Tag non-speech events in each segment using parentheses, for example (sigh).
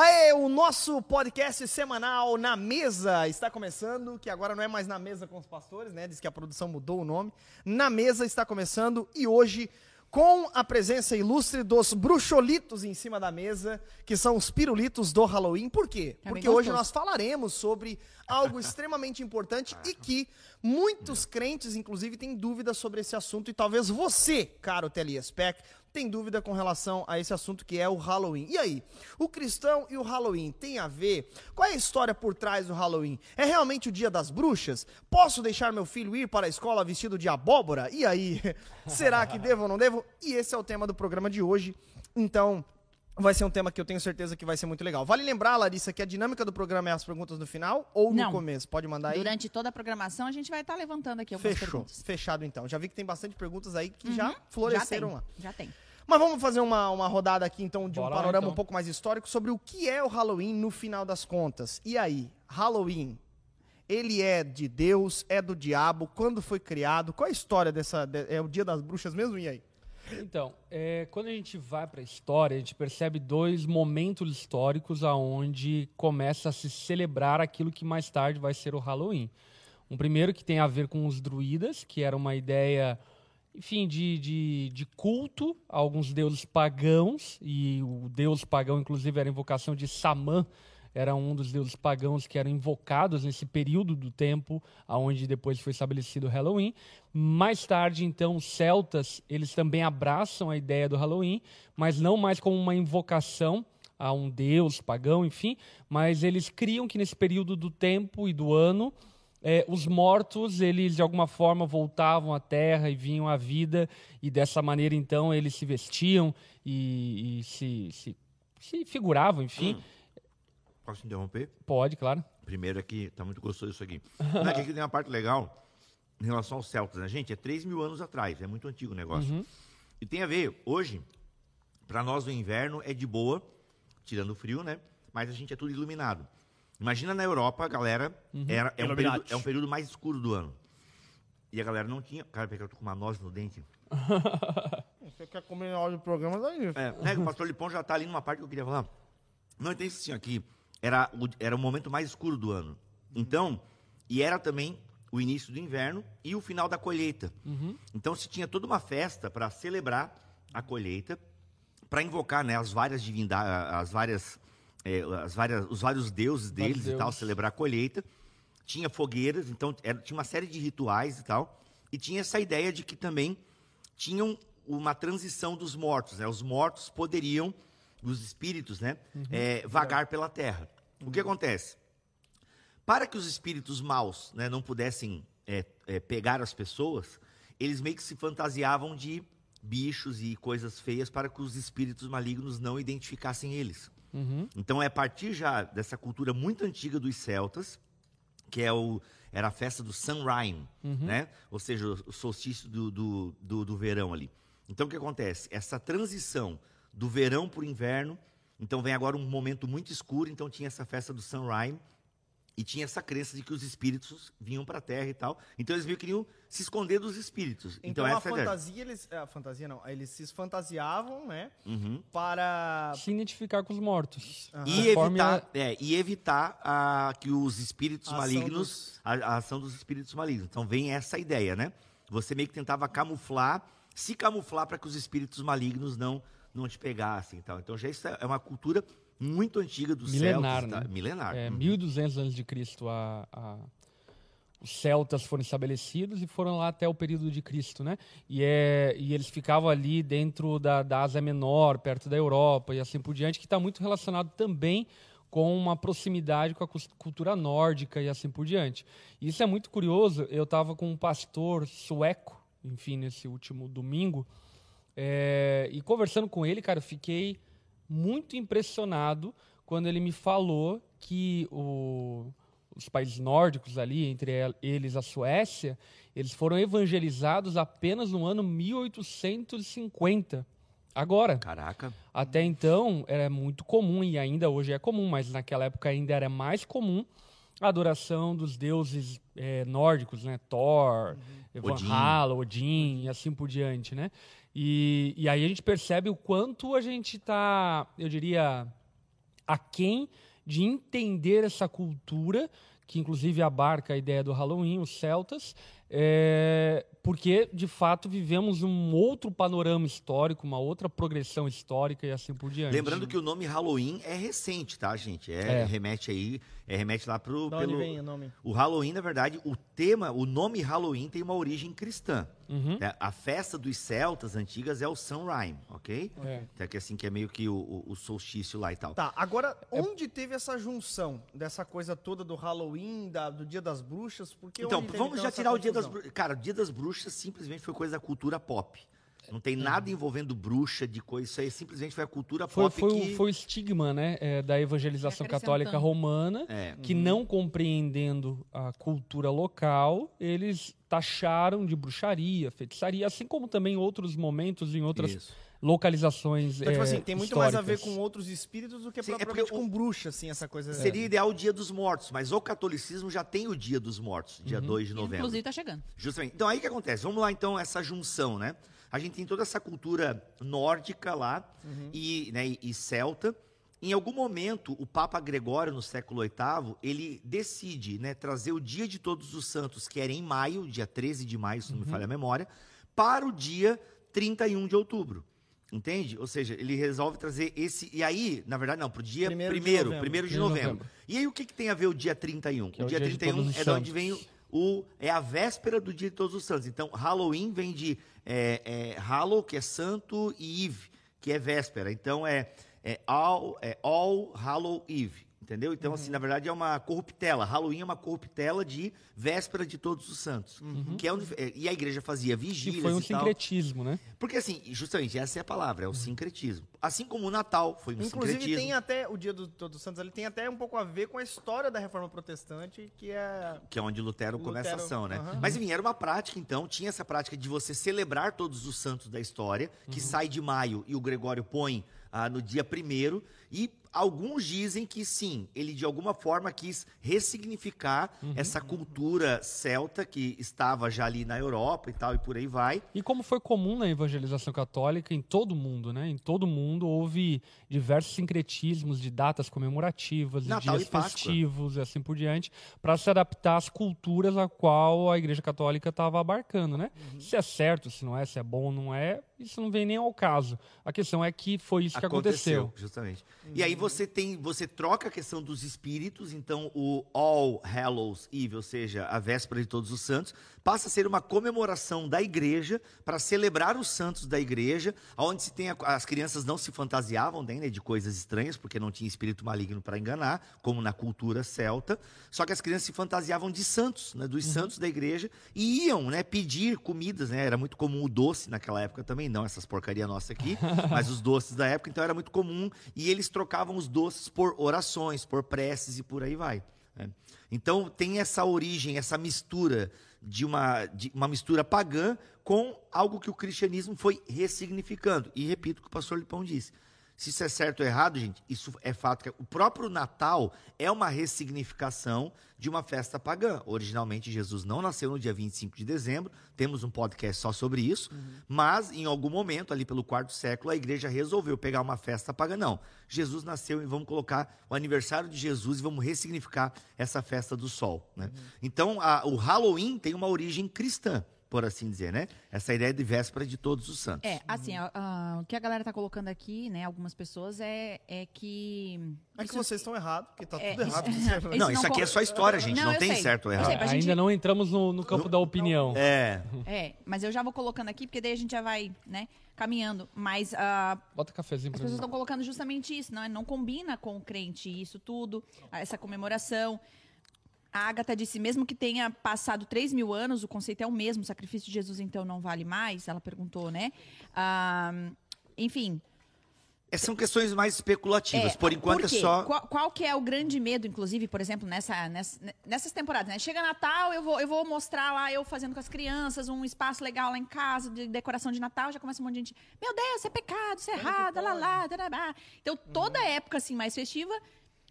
Aê, o nosso podcast semanal Na Mesa está começando, que agora não é mais Na Mesa com os Pastores, né? Diz que a produção mudou o nome. Na Mesa está começando e hoje com a presença ilustre dos bruxolitos em cima da mesa, que são os pirulitos do Halloween. Por quê? É Porque hoje nós falaremos sobre algo extremamente importante e que muitos crentes, inclusive, têm dúvidas sobre esse assunto. E talvez você, caro Teliespec, tem dúvida com relação a esse assunto que é o Halloween. E aí, o cristão e o Halloween tem a ver? Qual é a história por trás do Halloween? É realmente o dia das bruxas? Posso deixar meu filho ir para a escola vestido de abóbora? E aí, (laughs) será que devo ou não devo? E esse é o tema do programa de hoje. Então, vai ser um tema que eu tenho certeza que vai ser muito legal. Vale lembrar, Larissa, que a dinâmica do programa é as perguntas no final ou no Não. começo? Pode mandar aí. Durante toda a programação, a gente vai estar levantando aqui algumas Fechou. perguntas. Fechado então. Já vi que tem bastante perguntas aí que já Uhum. floresceram já lá. tem, Já tem. Mas vamos fazer uma, uma rodada aqui, então, de um Bora lá, panorama então. um pouco mais histórico sobre o que é o Halloween no final das contas. E aí, Halloween, ele é de Deus, é do diabo, quando foi criado? Qual é a história dessa... de- é o dia das bruxas mesmo? E aí? Então, é, quando a gente vai para a história, a gente percebe dois momentos históricos aonde começa a se celebrar aquilo que mais tarde vai ser o Halloween. Um primeiro que tem a ver com os druidas, que era uma ideia, enfim, de, de, de culto a alguns deuses pagãos, e o deus pagão, inclusive, era a invocação de Samã, era um dos deuses pagãos que eram invocados nesse período do tempo, aonde depois foi estabelecido o Halloween. Mais tarde, então, os celtas, eles também abraçam a ideia do Halloween, mas não mais como uma invocação a um deus pagão, enfim, mas eles criam que nesse período do tempo e do ano, eh, os mortos, eles de alguma forma voltavam à terra e vinham à vida, e dessa maneira, então, eles se vestiam e, e se, se, se figuravam, enfim. Posso interromper? Pode, claro. Primeiro aqui, tá muito gostoso isso aqui. Não, é aqui tem uma parte legal em relação aos celtas, né? Gente, é 3 mil anos atrás, é muito antigo o negócio. E tem a ver, hoje, para nós o inverno é de boa, tirando o frio, né? Mas a gente é tudo iluminado. Imagina na Europa, a galera, era, é, um período, é um período mais escuro do ano. E a galera não tinha. Cara, peraí que eu tô com uma noz no dente. (laughs) Você quer comer na hora do programa, daí. É, né, o pastor Lipão já tá ali numa parte que eu queria falar. Não, isso assim, aqui, era o, era o momento mais escuro do ano. Então, e era também o início do inverno e o final da colheita. Então se tinha toda uma festa para celebrar a colheita, para invocar né, as várias divindades, as várias, é, as várias, os vários deuses deles e tal, deuses. celebrar a colheita. Tinha fogueiras, então era- tinha uma série de rituais e tal. E tinha essa ideia de que também tinham uma transição dos mortos, né? Os mortos poderiam, os espíritos, né, é, vagar pela terra. O que acontece? Para que os espíritos maus né, não pudessem é, é, pegar as pessoas, eles meio que se fantasiavam de bichos e coisas feias para que os espíritos malignos não identificassem eles. Então é a partir já dessa cultura muito antiga dos celtas, que é o, era a festa do Sunrise, né? Ou seja, o, o solstício do, do, do, do verão ali. Então o que acontece? Essa transição do verão para o inverno, então vem agora um momento muito escuro, então tinha essa festa do Sunrise, e tinha essa crença de que os espíritos vinham para a terra e tal. Então eles meio que queriam se esconder dos espíritos. Então, Então, a essa é fantasia, eles... A fantasia não, eles se fantasiavam, né? Uhum. Para... Se identificar com os mortos. E Conforme a- evitar, é, e evitar a, que os espíritos A ação malignos, dos- a, a ação dos espíritos malignos. Então vem essa ideia, né? Você meio que tentava camuflar, se camuflar para que os espíritos malignos não não te pegassem e tal. Então já isso é uma cultura muito antiga dos Milenar, celtas, tá? né? Milenar. É, Uhum. 1200 antes de Cristo a, a- os celtas foram estabelecidos e foram lá até o período de Cristo, né? E, é, e eles ficavam ali dentro da, da Ásia Menor, perto da Europa e assim por diante, que está muito relacionado também com uma proximidade com a cultura nórdica e assim por diante. E isso é muito curioso. Eu estava com um pastor sueco, enfim, nesse último domingo, é, e conversando com ele, cara, eu fiquei muito impressionado quando ele me falou que o- os países nórdicos ali, entre el- eles a Suécia, eles foram evangelizados apenas no ano 1850. Agora, Caraca. até então era muito comum, e ainda hoje é comum, mas naquela época ainda era mais comum, a adoração dos deuses eh, nórdicos, né? Thor, Odin. Valhalla, Odin e assim por diante, né? E, e aí a gente percebe o quanto a gente está, eu diria, aquém de entender essa cultura, que inclusive abarca a ideia do Halloween, os celtas, é, porque de fato vivemos um outro panorama histórico, uma outra progressão histórica e assim por diante. Lembrando que o nome Halloween é recente, tá, gente? É, É. remete aí, é, remete lá pro Da onde pelo vem o nome? o Halloween, na verdade, o tema, o nome Halloween tem uma origem cristã. Uhum. né? A festa dos celtas antigas é o Samhain, ok? É. Até que assim que é meio que o, o- o solstício lá e tal. Tá, agora, onde teve essa junção dessa coisa toda do Halloween, da- do Dia das Bruxas? Porque Então, vamos já essa tirar o Dia das? Bruxas. Cara, o Dia das Bruxas simplesmente foi coisa da cultura pop. Não Uhum. tem nada envolvendo bruxa, de coisa. Isso aí simplesmente foi a cultura Foi, pop foi, que... o, foi o estigma né, é, da evangelização católica romana, É. que não compreendendo a cultura local, eles taxaram de bruxaria, feitiçaria, assim como também outros momentos em outras Isso. localizações Então, tipo é, assim, tem muito mais a ver históricas. com outros espíritos do que Sim, é propriamente porque o- com bruxa, assim, essa coisa. Seria ideal o Dia dos Mortos, mas o catolicismo já tem o Dia dos Mortos, Uhum. dia 2 de novembro. Inclusive tá chegando. Justamente. Então, aí o que acontece? Vamos lá, então, essa junção, né? A gente tem toda essa cultura nórdica lá e, né, e- e celta. Em algum momento, o Papa Gregório, no século VIII, ele decide né, trazer o Dia de Todos os Santos, que era em maio, dia 13 de maio, se não me falha a memória, para o dia 31 de outubro. Entende? Ou seja, ele resolve trazer esse. E aí, na verdade, não, para o dia Primeiro de primeiro, novembro. primeiro de Primeiro de novembro. novembro. E aí, o que, que tem a ver o dia 31? Que é o o dia dia de 31 Todos os é de onde vem o, o- é a véspera do dia de Todos os Santos. Então, Halloween vem de é, é, Hallow, que é santo, e Eve, que é véspera. Então, é, é, all, é All Hallow Eve. Entendeu? Então, assim, na verdade é uma corruptela. Halloween é uma corruptela de véspera de Todos os Santos. Que é onde, é, e a igreja fazia vigílias foi um e tal. sincretismo, né? Porque, assim, justamente, essa é a palavra, é o sincretismo. Assim como o Natal foi um Inclusive, sincretismo. tem até o Dia do Todos os Santos, ele tem até um pouco a ver com a história da reforma protestante, que é. Que é onde Lutero, começa a Lutero, ação, né? aham. Mas enfim, era uma prática, então, tinha essa prática de você celebrar todos os santos da história, que sai de maio e o Gregório põe ah, no dia primeiro. E alguns dizem que sim, ele de alguma forma quis ressignificar essa cultura celta que estava já ali na Europa e tal, e por aí vai. E como foi comum na evangelização católica em todo o mundo, né? Em todo mundo houve diversos sincretismos de datas comemorativas, de Natal dias e festivos e assim por diante, para se adaptar às culturas a qual a Igreja Católica estava abarcando, né? Uhum. Se é certo, se não é, se é bom ou não é, isso não vem nem ao caso. A questão é que foi isso que aconteceu. Justamente. E aí você tem, você troca a questão dos espíritos, então o All Hallows Eve, ou seja, a véspera de todos os santos, passa a ser uma comemoração da igreja para celebrar os santos da igreja, onde se tem a- as crianças não se fantasiavam nem, né, de coisas estranhas, porque não tinha espírito maligno para enganar, como na cultura celta. Só que as crianças se fantasiavam de santos, né, dos santos da igreja e iam, né, pedir comidas, né? Era muito comum o doce naquela época também, não essas porcaria nossa aqui, (laughs) mas os doces da época, então era muito comum e eles trocavam os doces por orações, por preces e por aí vai. né? Então tem essa origem, essa mistura de uma, de uma mistura pagã com algo que o cristianismo foi ressignificando. E repito o que o pastor Lipão disse. Se isso é certo ou errado, gente, isso é fato. que O próprio Natal é uma ressignificação de uma festa pagã. Originalmente, Jesus não nasceu no dia 25 de dezembro, temos um podcast só sobre isso, mas em algum momento, ali pelo quarto século, a igreja resolveu pegar uma festa pagã. Não, Jesus nasceu e vamos colocar o aniversário de Jesus e vamos ressignificar essa festa do sol. Né? Então, a- o Halloween tem uma origem cristã, por assim dizer, né? Essa ideia de véspera de todos os santos. É, assim, a- a- o que a galera tá colocando aqui, né, algumas pessoas, é, é que. É que vocês estão errados, porque tá É, tudo isso- errado. (laughs) Isso Não, isso não aqui co- é só história, gente. Não, Não, tem sei. certo ou errado. sei, pra Ainda gente- não entramos no, no campo da opinião. É. É, mas eu já vou colocando aqui, porque daí a gente já vai, né, caminhando. Mas ah, Bota cafezinho as pessoas estão colocando justamente isso, não, é? não combina com o crente isso tudo, essa comemoração. A Agatha disse, mesmo que tenha passado 3 mil anos, o conceito é o mesmo, o sacrifício de Jesus então não vale mais? Ela perguntou, né? Ah, enfim, É, São questões mais especulativas. É, por enquanto por quê? é só. Qual, qual que é o grande medo, inclusive, por exemplo, nessa, nessa- nessas temporadas, né? Chega Natal, eu vou, eu vou mostrar lá, eu fazendo com as crianças, um espaço legal lá em casa, de decoração de Natal, já começa um monte de gente, meu Deus, isso é pecado, isso é errado, lá, lá, tarará. Então, toda época, assim, mais festiva,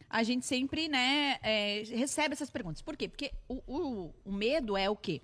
a gente sempre, né, é, recebe essas perguntas. Por quê? Porque o, o- o medo é o quê?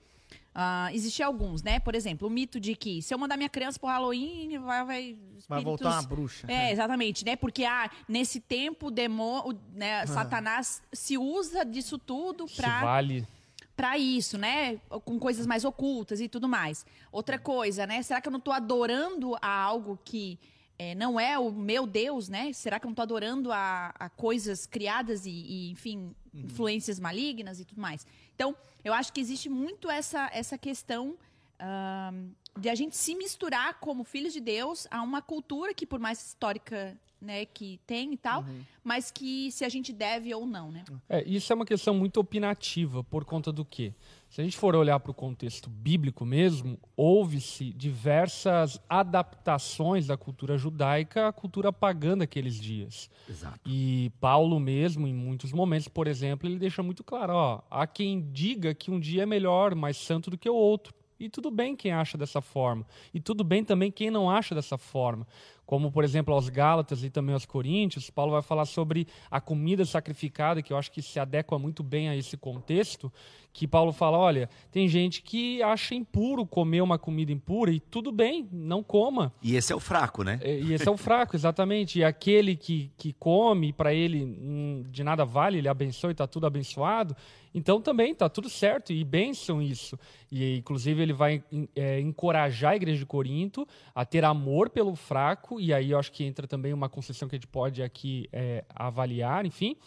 Ah, existem alguns, né? Por exemplo, o mito de que se eu mandar minha criança pro Halloween, vai. Vai, Vai voltar uma bruxa. É, exatamente, né? Porque ah, nesse tempo, o demo, o, né, Satanás se usa disso tudo Se pra vale. para isso, né? Com coisas mais ocultas e tudo mais. Outra coisa, né? Será que eu não tô adorando a algo que é, não é o meu Deus, né? Será que eu não tô adorando a, a coisas criadas e, e, enfim, influências malignas e tudo mais? Então, eu acho que existe muito essa, essa questão ahn, de a gente se misturar como filhos de Deus a uma cultura que, por mais histórica né, que tem e tal, mas que se a gente deve ou não, né? É, isso é uma questão muito opinativa, por conta do quê? Se a gente for olhar para o contexto bíblico mesmo, houve-se diversas adaptações da cultura judaica à cultura pagã daqueles dias. Exato. E Paulo mesmo, em muitos momentos, por exemplo, ele deixa muito claro, ó, há quem diga que um dia é melhor, mais santo do que o outro. E tudo bem quem acha dessa forma. E tudo bem também quem não acha dessa forma. Como, por exemplo, aos Gálatas e também aos Coríntios, Paulo vai falar sobre a comida sacrificada, que eu acho que se adequa muito bem a esse contexto, que Paulo fala, olha, tem gente que acha impuro comer uma comida impura, e tudo bem, não coma. E esse é o fraco, né? É, E esse é o (laughs) fraco, exatamente. E aquele que, que come, para ele hum, de nada vale, ele abençoa e está tudo abençoado. Então também está tudo certo e bênção isso. E inclusive ele vai é, encorajar a igreja de Corinto a ter amor pelo fraco, e aí eu acho que entra também uma concessão que a gente pode aqui é, avaliar, enfim,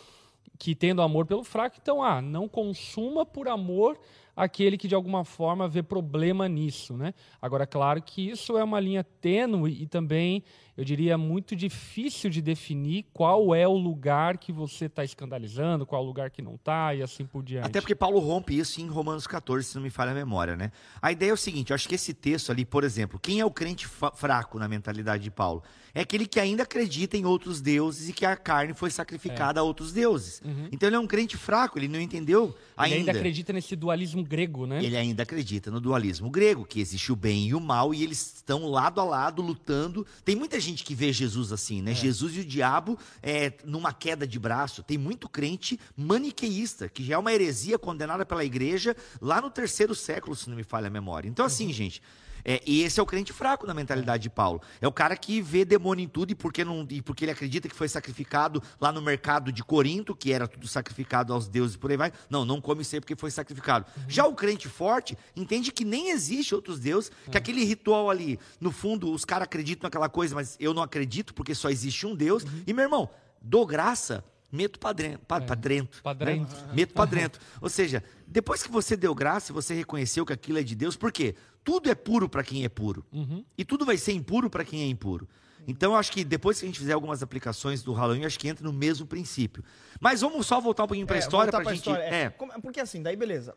que tendo amor pelo fraco, então, ah, não consuma por amor aquele que de alguma forma vê problema nisso, né? Agora, claro que isso é uma linha tênue e também, eu diria, muito difícil de definir qual é o lugar que você está escandalizando, qual é o lugar que não está e assim por diante. Até porque Paulo rompe isso em Romanos 14, se não me falha a memória, né? A ideia é o seguinte, eu acho que esse texto ali, por exemplo, quem é o crente fraco na mentalidade de Paulo? É aquele que ainda acredita em outros deuses e que a carne foi sacrificada a outros deuses. Então ele é um crente fraco, ele não entendeu Ele ainda. ainda acredita nesse dualismo grego, né? Ele ainda acredita no dualismo grego, que existe o bem e o mal, e eles estão lado a lado lutando. Tem muita gente que vê Jesus assim, né? Jesus e o diabo é, numa queda de braço. Tem muito crente maniqueísta, que já é uma heresia condenada pela igreja lá no terceiro século, se não me falha a memória. Então, assim, gente. É, e esse é o crente fraco na mentalidade de Paulo. É o cara que vê demônio em tudo e porque, não, e porque ele acredita que foi sacrificado lá no mercado de Corinto, que era tudo sacrificado aos deuses e por aí vai. Não, não come ser porque foi sacrificado. Já o crente forte entende que nem existe outros deuses, que aquele ritual ali, no fundo, os caras acreditam naquela coisa, mas eu não acredito porque só existe um Deus. E, meu irmão, dou graça, meto pra dentro. Pra, pra dentro Pra né? Meto pra dentro. Ou seja, depois que você deu graça, você reconheceu que aquilo é de Deus, por quê? Tudo é puro para quem é puro. Uhum. E tudo vai ser impuro para quem é impuro. Então, eu acho que depois que a gente fizer algumas aplicações do Halloween, acho que entra no mesmo princípio. Mas vamos só voltar um pouquinho para a É, história, para a pra gente. história, é. É, Porque assim, daí beleza.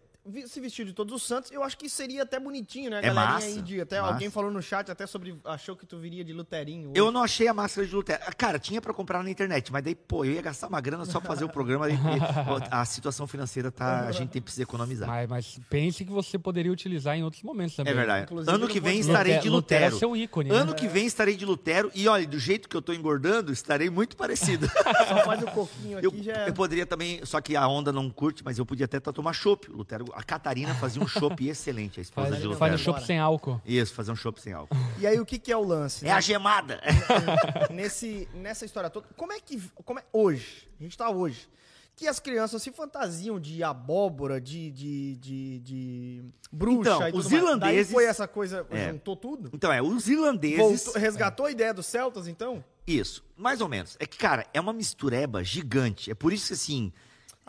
Se vestir de todos os santos, eu acho que seria até bonitinho, né? A É galerinha massa, aí de, até massa. alguém falou no chat até sobre. Achou que tu viria de Luterinho. Eu hoje. não achei a máscara de Lutero. Cara, tinha para comprar na internet, mas daí, pô, eu ia gastar uma grana só pra fazer o programa. (laughs) a situação financeira tá. A gente tem precisa economizar. Mas, mas pense que você poderia utilizar em outros momentos também. É verdade. Inclusive, ano que vem pode- estarei Lute- de Lutero Lutero. é seu ícone, né? Ano que vem estarei de Lutero. E olha, do jeito que eu tô engordando, estarei muito parecido. (laughs) Só faz o coquinho aqui Eu, já é. eu poderia também, só que a onda não curte, mas eu podia até tomar chopp. O Lutero, a Catarina fazia um chopp excelente, a esposa Faz, de Lutero. faz Lutero. chopp sem álcool. Isso, fazer um chopp sem álcool. E aí, o que, que é o lance? É a gemada. (laughs) Nesse, nessa história toda, como é que. Como é, hoje, a gente tá hoje, que as crianças se fantasiam de abóbora, de, de, de, de bruxa Então, e tudo os irlandeses- Daí foi essa coisa, É. juntou tudo? Então, é, os irlandeses. Voltou- resgatou a ideia dos celtas, então? Isso, mais ou menos. É que, cara, é uma mistureba gigante. É por isso que, assim,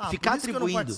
Ah, ficar atribuindo.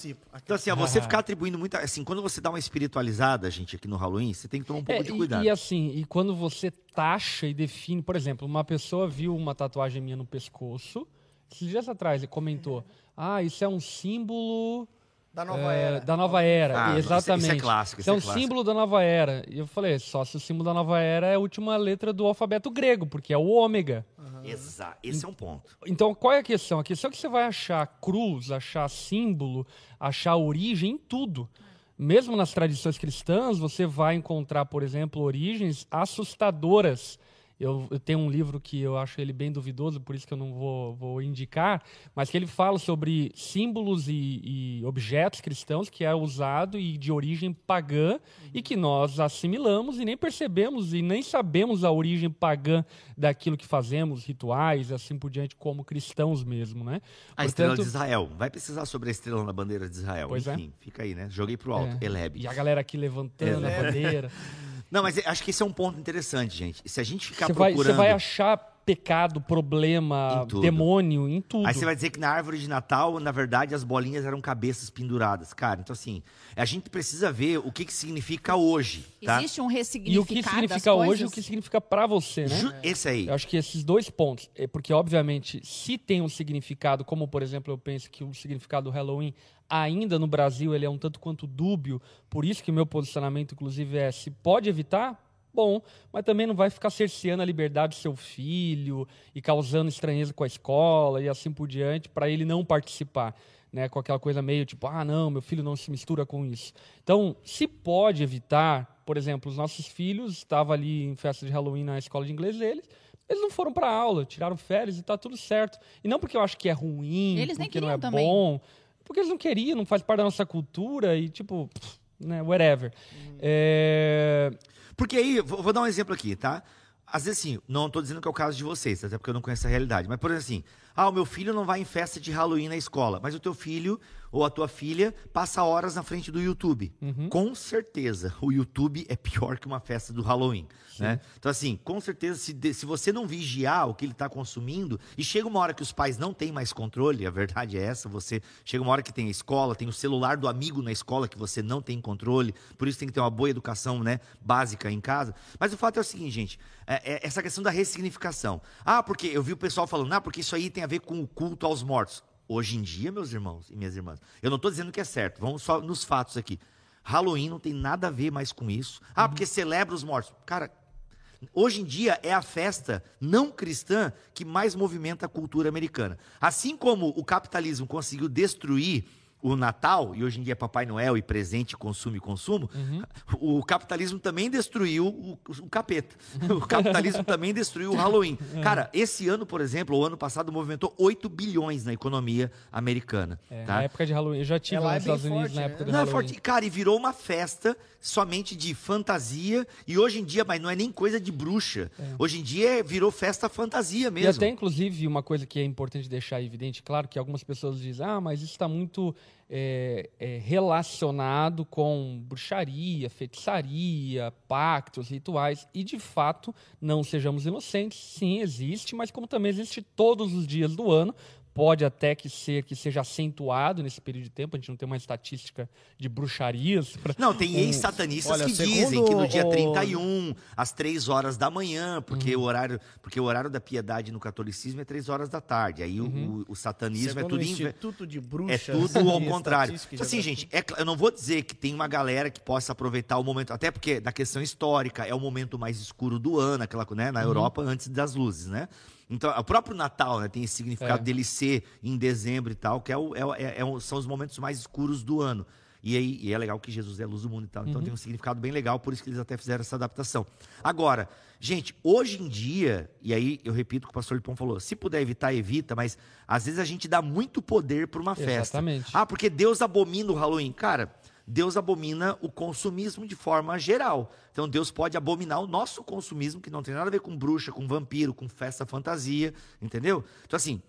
Então, assim, ó, você ficar atribuindo muita. Assim, quando você dá uma espiritualizada, gente, aqui no Halloween, você tem que tomar um pouco É, de e- cuidado. E, assim, e quando você taxa e define, por exemplo, uma pessoa viu uma tatuagem minha no pescoço, esses dias atrás ele comentou, ah, isso é um símbolo Da nova é, era. da nova era. Ah, isso é Exatamente. clássico, Isso é isso um é clássico. símbolo da nova era. E eu falei, só se o símbolo da nova era é a última letra do alfabeto grego, porque é o ômega. Exato, esse é um ponto. Então, qual é a questão? A questão é que você vai achar cruz, achar símbolo, achar origem em tudo. Mesmo nas tradições cristãs, você vai encontrar, por exemplo, origens assustadoras Eu, eu tenho um livro que eu acho ele bem duvidoso, por isso que eu não vou, vou indicar, mas que ele fala sobre símbolos e, e objetos cristãos que é usado e de origem pagã e que nós assimilamos e nem percebemos e nem sabemos a origem pagã daquilo que fazemos, rituais, assim por diante, como cristãos mesmo, né? A estrela de Israel. Vai precisar sobre a estrela na bandeira de Israel. Pois é. Enfim, fica aí, né? Joguei pro alto. É. Eleb. E a galera aqui levantando a bandeira. (laughs) Não, mas acho que esse é um ponto interessante, gente. Se a gente ficar vai, procurando... você vai achar pecado, problema, Em demônio, em tudo. Aí você vai dizer que na árvore de Natal, na verdade, as bolinhas eram cabeças penduradas. Cara, então assim, a gente precisa ver o que, que significa hoje, tá? Existe um E ressignificar o que significa hoje e o que significa pra você, né? Ju- Esse aí. Eu acho que esses dois pontos, é porque obviamente, se tem um significado, como por exemplo, eu penso que o significado do Halloween ainda no Brasil ele é um tanto quanto dúbio, por isso que o meu posicionamento inclusive é se pode evitar, bom, mas também não vai ficar cerceando a liberdade do seu filho e causando estranheza com a escola e assim por diante para ele não participar. Né, com aquela coisa meio tipo, ah, não, meu filho não se mistura com isso. Então, se pode evitar, por exemplo, os nossos filhos estavam ali em festa de Halloween na escola de inglês deles, eles não foram para aula, tiraram férias e tá tudo certo. E não porque eu acho que é ruim, Eles porque não é também. bom, porque eles não queriam, não faz parte da nossa cultura e tipo, pff, né, whatever. É, Porque aí, vou, vou dar um exemplo aqui, tá? Às vezes, assim, não estou dizendo que é o caso de vocês, até porque eu não conheço a realidade. Mas, por exemplo, assim, ah, o meu filho não vai em festa de Halloween na escola, mas o teu filho ou a tua filha passa horas na frente do YouTube. Com certeza, o YouTube é pior que uma festa do Halloween, né? Então, assim, com certeza, se, se você não vigiar o que ele está consumindo, e chega uma hora que os pais não têm mais controle, a verdade é essa, você chega uma hora que tem a escola, tem o celular do amigo na escola que você não tem controle, por isso tem que ter uma boa educação, né, básica em casa. Mas o fato é o seguinte, gente, é- é essa questão da ressignificação. Ah, porque eu vi o pessoal falando, ah, porque isso aí tem a ver com o culto aos mortos. Hoje em dia, meus irmãos e minhas irmãs, eu não estou dizendo que é certo, vamos só nos fatos aqui. Halloween não tem nada a ver mais com isso. Ah, porque celebra os mortos. Cara, Hoje em dia é a festa não cristã que mais movimenta a cultura americana. Assim como o capitalismo conseguiu destruir o Natal, e hoje em dia é Papai Noel e presente, consumo e consumo, o capitalismo também destruiu o, o capeta. (laughs) O capitalismo também destruiu o Halloween. Cara, esse ano, por exemplo, o ano passado movimentou 8 bilhões na economia americana. é, tá? Na época de Halloween, eu já tive É, é nos Estados Unidos forte, na né? época do Não, é Halloween. forte. Cara, e virou uma festa somente de fantasia. E hoje em dia, mas não é nem coisa de bruxa. Hoje em dia é- virou festa fantasia E mesmo. até, inclusive, uma coisa que é importante deixar evidente, claro que algumas pessoas dizem, ah, mas isso está muito é, é, relacionado com bruxaria, feitiçaria, pactos, rituais. E, de fato, não sejamos inocentes, sim, existe, mas como também existe todos os dias do ano, pode até que ser que seja acentuado nesse período de tempo, a gente não tem uma estatística de bruxarias. pra- Não, tem ex-satanistas que segundo dizem que no dia o- 31, às 3 horas da manhã, porque, o horário, porque o horário da piedade no catolicismo é 3 horas da tarde. Aí o- o, o satanismo é Segundo tudo o em- Instituto de É Bruxas. tudo ao contrário. Então, assim, gente, é eu não vou dizer que tem uma galera que possa aproveitar o momento, até porque da questão histórica é o momento mais escuro do ano, aquela, né, na Europa antes das luzes, né? Então, o próprio Natal né, tem esse significado É. dele ser em dezembro e tal, que é o- é é- é são os momentos mais escuros do ano. E, aí, e é legal que Jesus é a luz do mundo e tal. Então tem um significado bem legal, por isso que eles até fizeram essa adaptação. Agora, gente, hoje em dia, e aí eu repito o que o pastor Lipão falou: se puder evitar, evita, mas às vezes a gente dá muito poder para uma festa. Exatamente. Ah, porque Deus abomina o Halloween. Cara, Deus abomina o consumismo de forma geral. Então Deus pode abominar o nosso consumismo, que não tem nada a ver com bruxa, com vampiro, com festa fantasia, entendeu? Então, assim,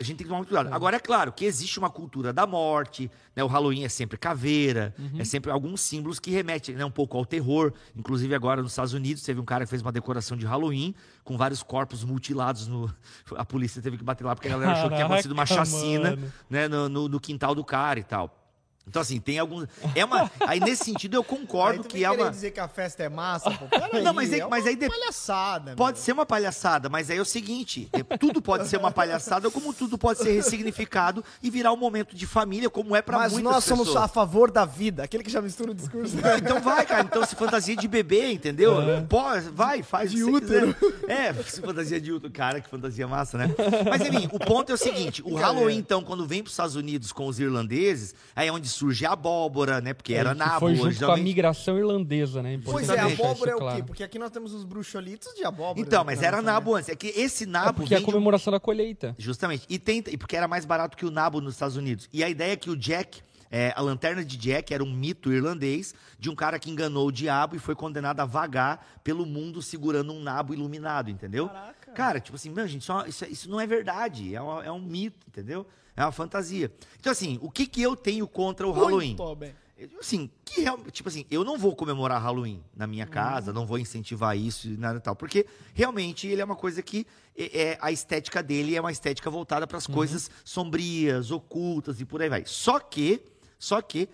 a gente tem que tomar muito cuidado. Agora, é claro que existe uma cultura da morte, né? O Halloween é sempre caveira, é sempre alguns símbolos que remetem né, um pouco ao terror. Inclusive, agora nos Estados Unidos, teve um cara que fez uma decoração de Halloween com vários corpos mutilados. No... (laughs) A polícia teve que bater lá porque a galera achou que tinha acontecido uma chacina mano. né, no, no- no quintal do cara e tal. Então, assim, tem alguns. É uma. Aí, nesse sentido, eu Aí concordo tu que é uma. dizer que a festa é massa, pô. Peraí, Não, mas aí- é mas uma aí de- palhaçada. Pode meu. ser uma palhaçada, mas aí é o seguinte: é, tudo pode ser uma palhaçada, como tudo pode ser ressignificado e virar um momento de família, como é pra Mas muitas nós somos pessoas. a favor da vida. Aquele que já mistura o discurso. Então vai, cara. Então se fantasia de bebê, entendeu? Pô, vai, faz De o que você útero. quiser. É, se fantasia de útero. Cara, que fantasia massa, né? Mas enfim, o ponto é o seguinte: o Halloween, então, quando vem para os Estados Unidos com os irlandeses, aí é onde surge a abóbora, né? Porque era É, que nabo. Foi junto com a migração irlandesa, né? Pois Importante é, abóbora é o quê? claro. Porque aqui nós temos os bruxolitos de abóbora. Então, né, mas na era nabo antes. É que esse nabo É porque é a de comemoração da colheita. Justamente. E, tem, e porque era mais barato que o nabo nos Estados Unidos. E a ideia é que o Jack, é, a lanterna de Jack era um mito irlandês de um cara que enganou o diabo e foi condenado a vagar pelo mundo segurando um nabo iluminado, entendeu? Caraca. Cara, tipo assim, meu, gente, isso, isso, isso não é verdade. É, uma- é um mito, entendeu? É uma fantasia. Então, assim, o que, que eu tenho contra o Halloween? Muito bem. Assim, que real- tipo assim, eu não vou comemorar Halloween na minha casa, não vou incentivar isso e nada tal, porque realmente ele é uma coisa que é, é- a estética dele é uma estética voltada para as coisas sombrias, ocultas e por aí vai. Só que, só que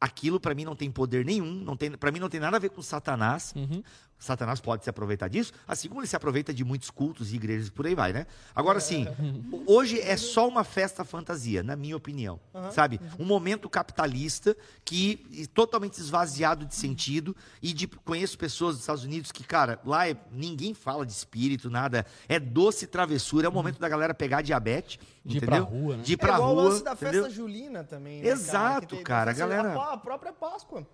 aquilo para mim não tem poder nenhum, não tem, para mim não tem nada a ver com Satanás. Uhum. Satanás pode se aproveitar disso, assim como ele se aproveita de muitos cultos e igrejas e por aí vai, né? Agora sim, (laughs) hoje é só uma festa fantasia, na minha opinião, sabe? Um momento capitalista que e totalmente esvaziado de sentido e de conheço pessoas dos Estados Unidos que, cara, lá é- ninguém fala de espírito, nada, é doce travessura, é o momento da galera pegar diabetes, De ir pra entendeu? rua, né? De ir É pra igual rua, o lance da entendeu? festa julina também, né, Exato, tem cara, a galera- a própria Páscoa,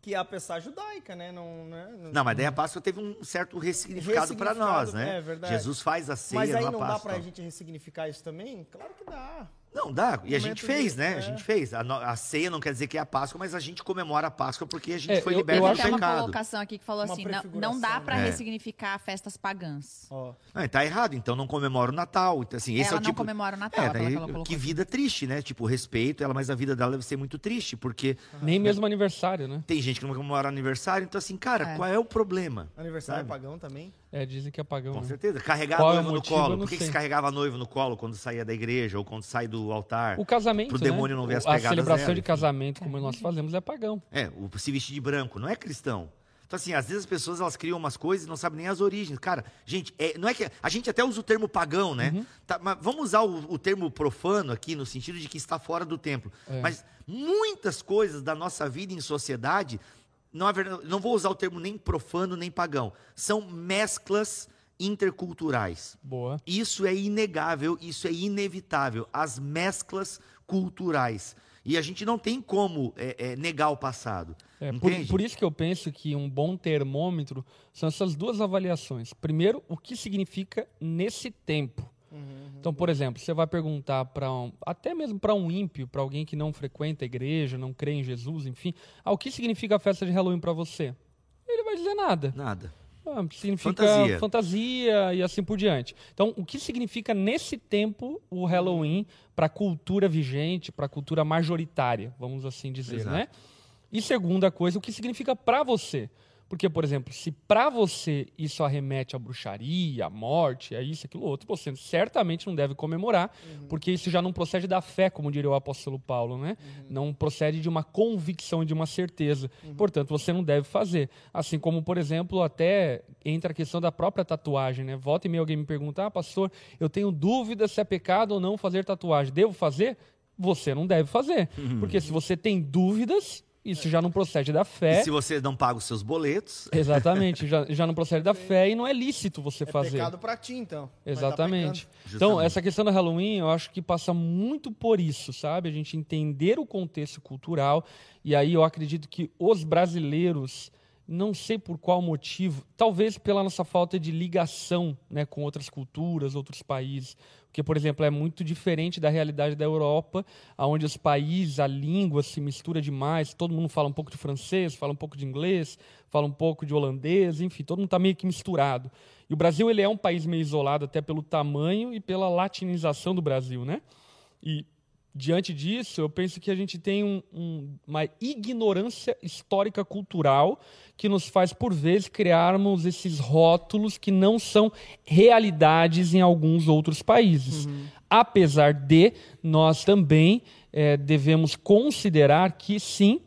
que é a peça judaica, né? Não, né? Não, mas daí a Páscoa teve um certo ressignificado para nós, né? é verdade. Jesus faz a ceia Mas aí não dá Páscoa. pra gente ressignificar isso também? Claro que dá. Não, dá. E a gente fez, de- né? é. A gente fez. A, no- a ceia não quer dizer que é a Páscoa, mas a gente comemora a Páscoa porque a gente É, foi eu- liberto eu do Tem até uma pecado. colocação aqui que falou Uma assim: não, não dá pra né? É. ressignificar festas pagãs. Ó. Não, tá errado, então não comemora o Natal. Então, assim, esse Ela é o não tipo... comemora o Natal, É, daí, que ela colocou que aqui. vida triste, né? Tipo, respeito ela, mas a vida dela deve ser muito triste, porque Nem mesmo aniversário, né? tem gente que não comemora aniversário. Então, assim, cara, É. qual é o problema? Aniversário Sabe? pagão também. É, dizem que é pagão. Com né? certeza. Carregar Qual é a noiva no motivo, eu colo. Por que, que se carregava a noiva no colo quando saía da igreja ou quando sai do altar? O casamento, Pro né? demônio não ver as A pegadas celebração dela, de enfim. casamento, como nós fazemos, é pagão. É, o se vestir de branco, não é cristão. Então, assim, às vezes as pessoas elas criam umas coisas e não sabem nem as origens. Cara, gente, é- não é que. A gente até usa o termo pagão, né? Uhum. Tá, mas vamos usar o, o termo profano aqui, no sentido de que está fora do templo. É. Mas muitas coisas da nossa vida em sociedade, não, é verdade- não vou usar o termo nem profano nem pagão, são mesclas interculturais. Boa. Isso é inegável, isso é inevitável. As mesclas culturais. E a gente não tem como é, é, negar o passado. É, por, por isso que eu penso que um bom termômetro são essas duas avaliações. Primeiro, o que significa nesse tempo. Então, por exemplo, você vai perguntar para um, até mesmo para um ímpio, para alguém que não frequenta a igreja, não crê em Jesus, enfim, ah, o que significa a festa de Halloween para você? Ele vai dizer nada. Nada. Ah, significa Fantasia. fantasia. e assim por diante. Então, o que significa nesse tempo o Halloween para a cultura vigente, para a cultura majoritária, vamos assim dizer, Exato. né? E segunda coisa, o que significa para você? Porque, por exemplo, se para você isso arremete à bruxaria, à morte, a isso, aquilo outro, você certamente não deve comemorar, porque isso já não procede da fé, como diria o apóstolo Paulo, né? Não procede de uma convicção, de uma certeza. Portanto, você não deve fazer. Assim como, por exemplo, até entra a questão da própria tatuagem, né? Volta e meia alguém me pergunta, ah, pastor, eu tenho dúvida se é pecado ou não fazer tatuagem. Devo fazer? Você não deve fazer. Porque se você tem dúvidas, isso já não procede da fé. E se você não paga os seus boletos, Exatamente, já, já não procede da fé e não é lícito você É fazer. pecado pra ti, então. Tá Exatamente. então, essa questão do Halloween, eu acho que passa muito por isso, sabe? A gente entender o contexto cultural. E aí eu acredito que os brasileiros, não sei por qual motivo, talvez pela nossa falta de ligação né, com outras culturas, outros países. Porque, por exemplo, é muito diferente da realidade da Europa, onde os países, a língua se mistura demais, todo mundo fala um pouco de francês, fala um pouco de inglês, fala um pouco de holandês, enfim, todo mundo está meio que misturado. E o Brasil ele é um país meio isolado até pelo tamanho e pela latinização do Brasil, né? E diante disso, eu penso que a gente tem um- um- uma ignorância histórica cultural que nos faz, por vezes, criarmos esses rótulos que não são realidades em alguns outros países. Apesar de nós também eh, devemos considerar que, sim,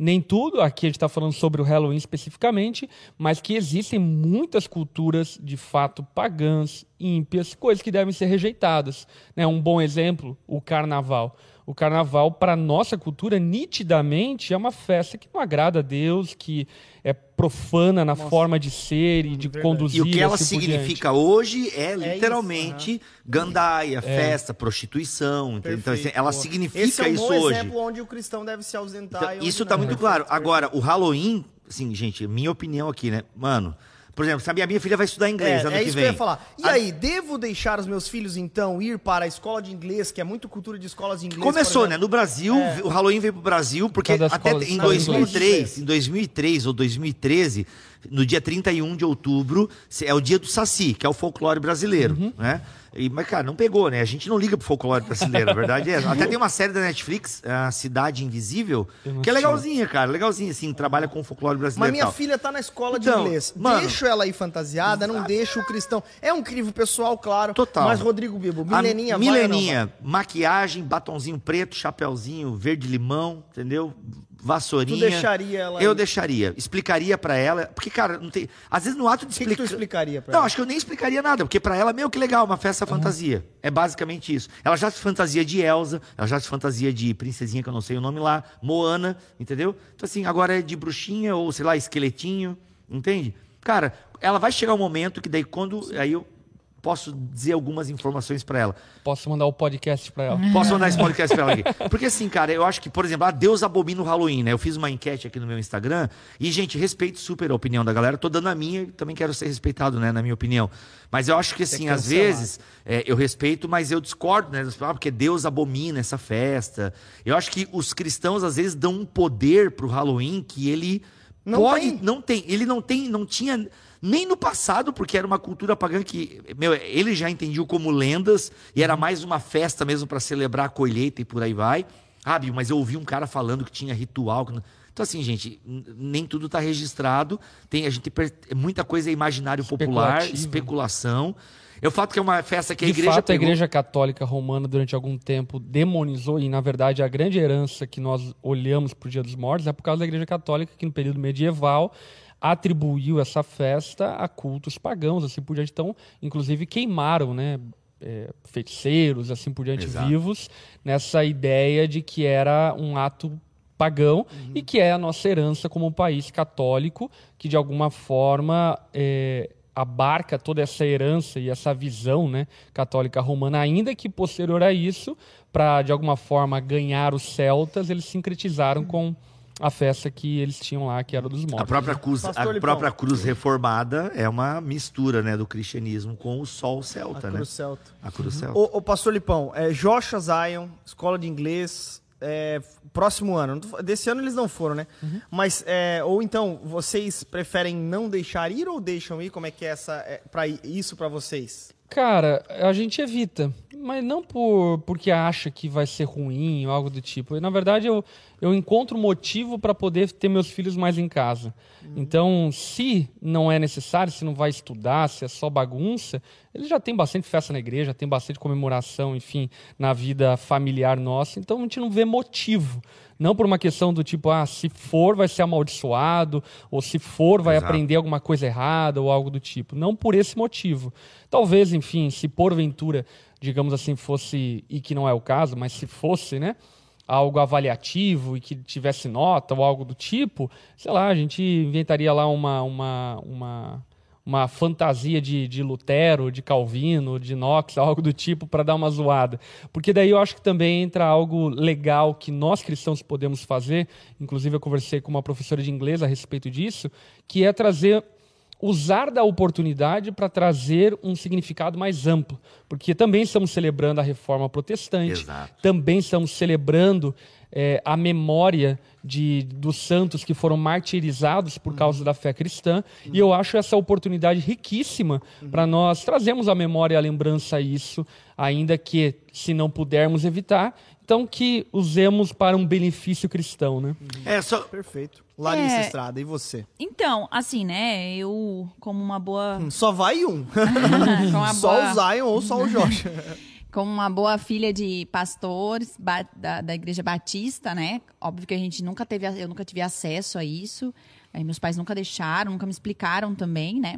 nem tudo, aqui a gente está falando sobre o Halloween especificamente, mas que existem muitas culturas de fato pagãs, ímpias, coisas que devem ser rejeitadas. Né? Um bom exemplo, o carnaval. O carnaval, para nossa cultura, nitidamente é uma festa que não agrada a Deus, que é profana na forma de ser e de Verdade. conduzir. E o que ela assim significa hoje é literalmente gandaia, festa, prostituição. Então, assim, ela boa. significa Esse é um isso bom hoje. exemplo onde o cristão deve se ausentar. Então, e isso não. tá muito claro. Agora, o Halloween, assim, gente, minha opinião aqui, né? Mano, por exemplo, sabe, a minha filha vai estudar inglês É, ano é que isso vem. que eu ia falar. E A- aí, devo deixar os meus filhos, então, ir para a escola de inglês, que é muito cultura de escolas de inglês? Começou, né? No Brasil, É. o Halloween veio pro Brasil, porque até em de 2003, inglês. em 2003 ou 2013, no dia 31 de outubro, é o dia do Saci, que é o folclore brasileiro, Uhum. né? E, mas, cara, não pegou, né? A gente não liga pro folclore brasileiro, a verdade é. (laughs) Até tem uma série da Netflix, a Cidade Invisível, que é legalzinha, cara, legalzinha, assim, trabalha com o folclore brasileiro Mas minha tal. filha tá na escola de Então, inglês. mano- deixo ela ir fantasiada, não deixo o cristão. É um crivo pessoal, claro. Total. Mas, Rodrigo Bibo, A Mileninha vai Mileninha, maquiagem, batonzinho preto, chapéuzinho verde-limão, entendeu? Vassourinha. Tu deixaria ela Eu ir? deixaria. Explicaria pra ela. Porque, cara, não tem. Às vezes no ato de O que, que tu explicar. explicaria pra Não, ela? acho que eu nem explicaria nada, porque pra ela, meu, que legal, uma festa fantasia. É basicamente isso. Ela já se fantasia de Elsa, ela já se fantasia de princesinha, que eu não sei o nome lá, Moana, entendeu? Então, assim, agora é de bruxinha ou, sei lá, esqueletinho, entende? Cara, ela vai chegar um momento que daí quando. Aí eu posso dizer algumas informações pra ela. Posso mandar o podcast para ela. Posso mandar esse podcast pra ela aqui. Porque assim, cara, eu acho que, por exemplo, a Deus abomina o Halloween, né? Eu fiz uma enquete aqui no meu Instagram e, gente, respeito super a opinião da galera. Tô dando a minha e também quero ser respeitado, né? Na minha opinião. Mas eu acho que, assim, às vezes, é, eu respeito, mas eu discordo, né? Ah, Porque Deus abomina essa festa. Eu acho que os cristãos, às vezes, dão um poder pro Halloween que ele Não pode. tem. Não tem. Ele não tem, não tinha. Nem no passado, porque era uma cultura pagã que, meu, ele já entendiam como lendas e era mais uma festa mesmo para celebrar a colheita e por aí vai. Ah, Bill, mas eu ouvi um cara falando que tinha ritual. que não- Então, assim, gente, nem tudo está registrado. Tem, a gente per- muita coisa é imaginário popular, especulação. Eu fato que é uma festa que a de igreja fato, a pegou- Igreja Católica Romana, durante algum tempo, demonizou, e na verdade a grande herança que nós olhamos para o Dia dos Mortos é por causa da Igreja Católica, que no período medieval atribuiu essa festa a cultos pagãos, assim por diante. Então, inclusive, queimaram, né? é, feiticeiros, assim por diante, Exato. vivos, nessa ideia de que era um ato pagão e que é a nossa herança como um país católico, que de alguma forma é, abarca toda essa herança e essa visão né, católica romana, ainda que posterior a isso, para de alguma forma ganhar os celtas, eles sincretizaram com a festa que eles tinham lá, que era dos mortos. A própria cruz, Pastor a Lipão. própria cruz reformada é uma mistura, né, do cristianismo com o sol celta, A né? Cruz Celta. A cruz celta. Ô, ô, pastor Lipão, é, Joshua Zion, escola de inglês, é, próximo ano. Desse ano eles não foram, né? Mas, é, ou então, vocês preferem não deixar ir ou deixam ir? Como é que é essa, é, pra, isso pra vocês? Cara, a gente evita, mas não por porque acha que vai ser ruim ou algo do tipo. Na verdade, eu, eu encontro motivo para poder ter meus filhos mais em casa. Então, se não é necessário, se não vai estudar, se é só bagunça, ele já tem bastante festa na igreja, tem bastante comemoração, enfim, na vida familiar nossa. Então, a gente não vê motivo. Não por uma questão do tipo, ah, se for vai ser amaldiçoado, ou se for vai Exato. aprender alguma coisa errada ou algo do tipo. Não por esse motivo. Talvez, enfim, se porventura, digamos assim, fosse, e que não é o caso, mas se fosse, né? Algo avaliativo e que tivesse nota ou algo do tipo, sei lá, a gente inventaria lá uma, uma, uma, uma fantasia de, de Lutero, de Calvino, de Knox, (laughs) algo do tipo, para dar uma zoada. Porque daí eu acho que também entra algo legal que nós cristãos podemos fazer. Inclusive, eu conversei com uma professora de inglês a respeito disso, que é trazer usar da oportunidade para trazer um significado mais amplo, porque também estamos celebrando a reforma protestante, Exato. também estamos celebrando eh, a memória de, dos santos que foram martirizados por causa da fé cristã, e eu acho essa oportunidade riquíssima para nós trazermos à memória e à lembrança isso, ainda que, se não pudermos evitar, então que usemos para um benefício cristão, né? É, só, Perfeito. Larissa É. Estrada, e você? Então, assim, né? Eu, como uma boa. Hum, Só vai um. (laughs) só boa- o Zion ou só o Joshua. (laughs) como uma boa filha de pastores da, da igreja batista, né? Óbvio que a gente nunca teve, eu nunca tive acesso a isso, É, meus pais nunca deixaram, nunca me explicaram também, né?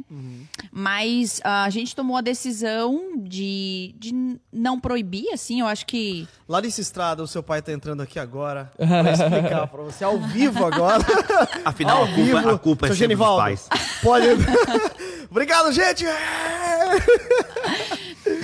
Mas ah, a gente tomou a decisão de, de não proibir, assim, eu acho que. Larissa Estrada, o seu pai tá entrando aqui agora (laughs) pra explicar pra você ao vivo agora. (laughs) Afinal, Ao a culpa, vivo. a culpa é Seu sempre dos Genivaldo, pais. Pode. (laughs) Obrigado, gente!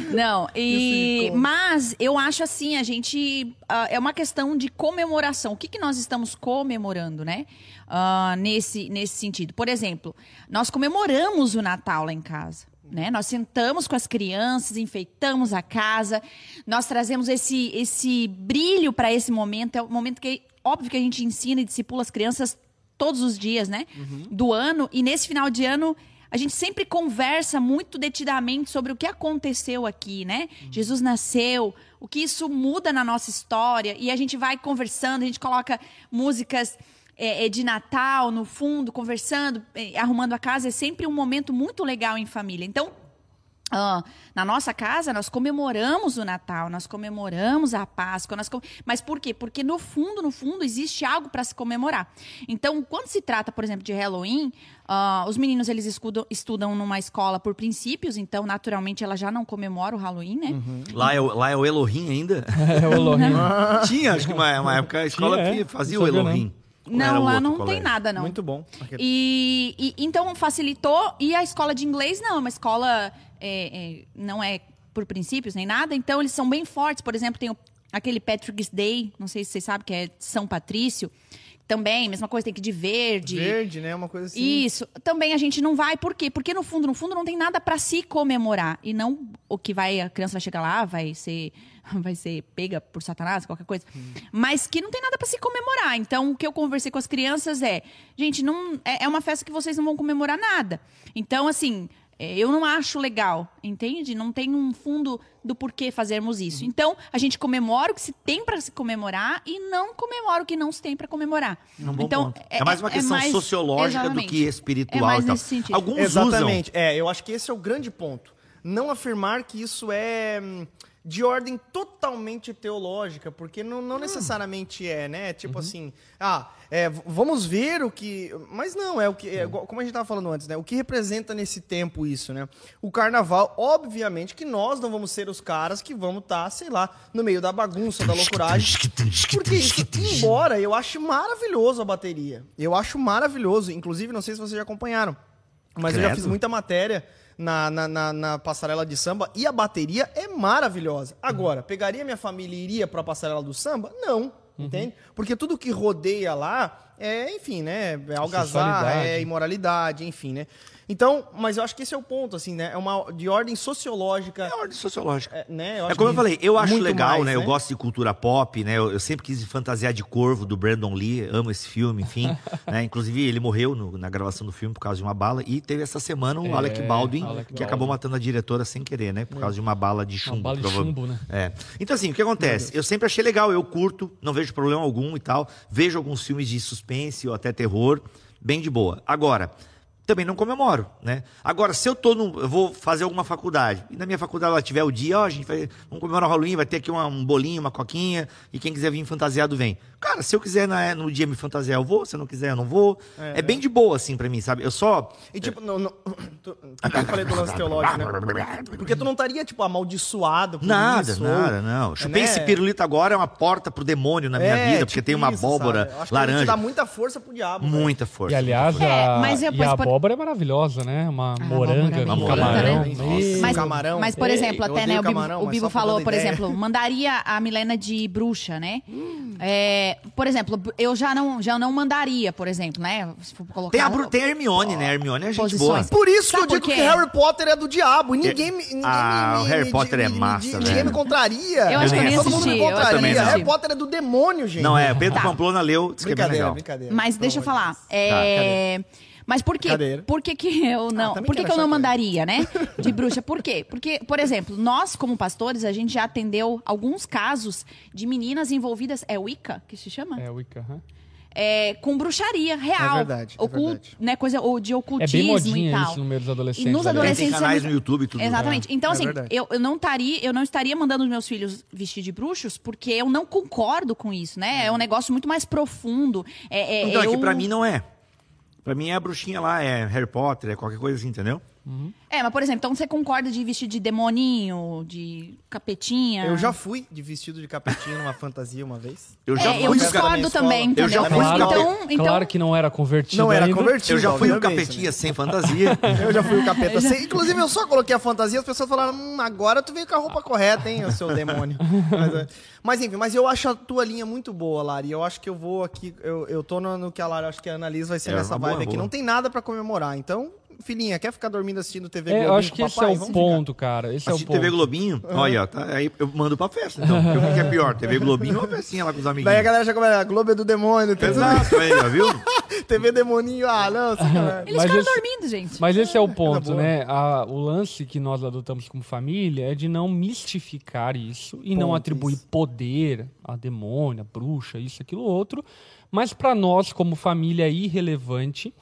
Não, (laughs) e. Mas eu acho assim, a gente. ah, é uma questão de comemoração. O que, que nós estamos comemorando, né? Ah, nesse, nesse sentido. Por exemplo, nós comemoramos o Natal lá em casa. Né? Nós sentamos com as crianças, enfeitamos a casa, nós trazemos esse, esse brilho para esse momento. É o momento que, óbvio, que a gente ensina e discipula as crianças todos os dias, né? Do ano. E nesse final de ano, a gente sempre conversa muito detidamente sobre o que aconteceu aqui, né? Jesus nasceu, o que isso muda na nossa história. E a gente vai conversando, a gente coloca músicas é, é, de Natal no fundo, conversando, é, arrumando a casa. É sempre um momento muito legal em família. Então, ah, na nossa casa, nós comemoramos o Natal, nós comemoramos a Páscoa, nós com- mas por quê? Porque no fundo, no fundo, existe algo para se comemorar. Então, quando se trata, por exemplo, de Halloween, ah, os meninos eles escudam- estudam numa escola por princípios, então, naturalmente, ela já não comemora o Halloween, né? Lá é, o- lá é o Elohim ainda? (laughs) É o Elohim. Tinha, acho que uma, uma época a escola Tinha, é. fazia Não o Elohim. Era Não, lá não tem colégio? nada, não. Muito bom. E, e- então facilitou. E a escola de inglês não, é uma escola é, é, não é por princípios nem nada. Então eles são bem fortes. Por exemplo, tem o- aquele Patrick's Day, não sei se vocês sabem que é São Patrício. Também, mesma coisa, tem que ir de verde. Verde, né? Uma coisa assim. Isso. Também a gente não vai, por quê? Porque no fundo, no fundo, não tem nada para se comemorar. E não o que vai, a criança vai chegar lá, vai ser, (laughs) vai ser pega por Satanás, qualquer coisa. Mas que não tem nada para se comemorar. Então, o que eu conversei com as crianças é, gente, não é, é uma festa que vocês não vão comemorar nada. Então, assim, é, eu não acho legal, entende? Não tem um fundo do porquê fazermos isso. Então, a gente comemora o que se tem para se comemorar e não comemora o que não se tem para comemorar. É um bom então, ponto. É, mais uma questão mais- sociológica do exatamente. que espiritual É mais nesse sentido. Alguns Exatamente. É, eu acho que esse é o grande ponto. Não afirmar que isso é hum, de ordem totalmente teológica, porque não, não necessariamente é, né? Tipo assim, ah, é, vamos ver o que. Mas não, é o que. é como a gente estava falando antes, né? O que representa nesse tempo isso, né? O carnaval, obviamente que nós não vamos ser os caras que vamos estar, sei lá, no meio da bagunça, da loucuragem. Porque isso, embora eu acho maravilhoso a bateria. Eu acho maravilhoso. Inclusive, não sei se vocês já acompanharam. Mas eu já Credo. fiz muita matéria na, na, na, na passarela de samba e a bateria é maravilhosa. Agora, pegaria minha família e iria pra passarela do samba? Não. Entende? Porque tudo que rodeia lá é, enfim, né? É algazarra, é imoralidade, enfim, né? Então, mas eu acho que esse é o ponto, assim, né? É uma de ordem sociológica, É ordem sociológica. é, né? É acho como eu falei, eu acho legal, mais, né? Eu gosto de cultura pop, né? Eu, eu sempre quis fantasiar de Corvo, do Brandon Lee, amo esse filme, enfim. (laughs) né? Inclusive, ele morreu no- na gravação do filme por causa de uma bala. E teve essa semana o É, Alec Baldwin, Alec que Baldwin. acabou matando a diretora sem querer, né? Por causa de uma bala de chumbo. Uma bala de chumbo, né? É. Então, assim, o que acontece? Eu sempre achei legal, eu curto, não vejo problema algum e tal. Vejo alguns filmes de suspense ou até terror, bem de boa. Agora, também não comemoro, né? Agora, se eu tô num, eu vou fazer alguma faculdade, e na minha faculdade ela tiver o dia, ó, a gente vai, vamos comemorar o Halloween, vai ter aqui uma- um bolinho, uma coquinha, e quem quiser vir fantasiado vem. Cara, se eu quiser na- no dia me fantasiar, eu vou, se eu não quiser, eu não vou. É, bem de boa, assim, pra mim, sabe? Eu só... E tipo, não, não, (coughs) tu, eu falei do lance teológico, né? Porque tu não estaria, tipo, amaldiçoado por Nada, isso. nada, ou- não. Chupei né? esse pirulito agora é uma porta pro demônio na minha É, vida, porque tipo tem uma isso, abóbora gente laranja. dá muita força pro diabo. Muita força. E aliás. É, a, mas e a por- abóbora é maravilhosa, né? Uma A moranga é com camarão. né? Meu. Mas, camarão. mas, por Ei, exemplo, eu até, né, o Bibo, camarão, o Bibo falou, por ideia. exemplo, mandaria a Milena de bruxa, né? É, por exemplo, eu já não, já não mandaria, por exemplo, né? Se for colocar Tem a, um- tem a Hermione, né? A Hermione é gente Posições. boa. Por isso Sabe que eu digo que? Harry Potter é do diabo. E ninguém, me- ninguém Ah, me, o Harry me- Potter é massa, velho. Ninguém me contraria. Eu acho que eu nem Todo mundo me contraria. Harry. Potter é do demônio, gente. Não, é, Pedro Tá. Pamplona leu, é Brincadeira, brincadeira. Mas deixa eu falar. É, Mas por quê? Por que, que eu não, Ah, por que, que eu não é. mandaria, né? (laughs) De bruxa. Por quê? Porque, por exemplo, nós, como pastores, a gente já atendeu alguns casos de meninas envolvidas. É Wicca que se chama? É, Wicca, aham. É, com bruxaria real. É verdade, é Ocult- verdade. Né, coisa ou de É ocultismo bem e tal. isso no meio dos adolescentes. E nos aliás. adolescentes- Tem canais é no YouTube e tudo. Exatamente. Então, É assim, eu, eu não estaria, eu não estaria mandando os meus filhos vestir de bruxos porque eu não concordo com isso, né? É um negócio muito mais profundo. É, é, Então, é eu... que pra mim não é. Pra mim é a bruxinha lá, é Harry Potter, é qualquer coisa assim, entendeu? É, mas por exemplo, então você concorda de vestir de demoninho, de capetinha? Eu já fui de vestido de capetinho numa fantasia uma vez. Eu já É, eu fui cara, discordo também, entendeu? Eu já fui então, capeta. então, Claro que não era convertido Não era ainda. convertido. Eu já fui o obviamente, capetinha sem fantasia. né? (laughs) Eu já fui o capeta. sem- Inclusive, eu só coloquei a fantasia, as pessoas falaram, hum, agora tu veio com a roupa correta, hein, o seu demônio. mas, é. Mas, enfim, mas eu acho a tua linha muito boa, Lari. Eu acho que eu vou aqui, eu, eu tô no, no que a Lari, acho que a Analisa vai ser É, nessa uma boa, vibe aqui. boa. Não tem nada pra comemorar, então... Filhinha, quer ficar dormindo assistindo TV É, eu Globinho acho com que esse papai? é o ponto, cara. Esse é o Assistir ponto. TV Globinho, olha, ó, tá, aí eu mando pra festa, então. Porque o que é pior, TV Globinho ou a festinha lá com os ficar. amiguinhos? Daí a galera já começa, a Globo é do demônio, tem Exato, aí, ó, viu? (laughs) TV demoninho, ah, não, sacanagem. Eles Mas ficaram esse- dormindo, gente. Mas esse é o ponto, né? A- o lance que nós adotamos como família é de não mistificar isso e não atribuir isso. poder a demônio, a bruxa, isso, aquilo, outro. Mas para nós, como família é irrelevante,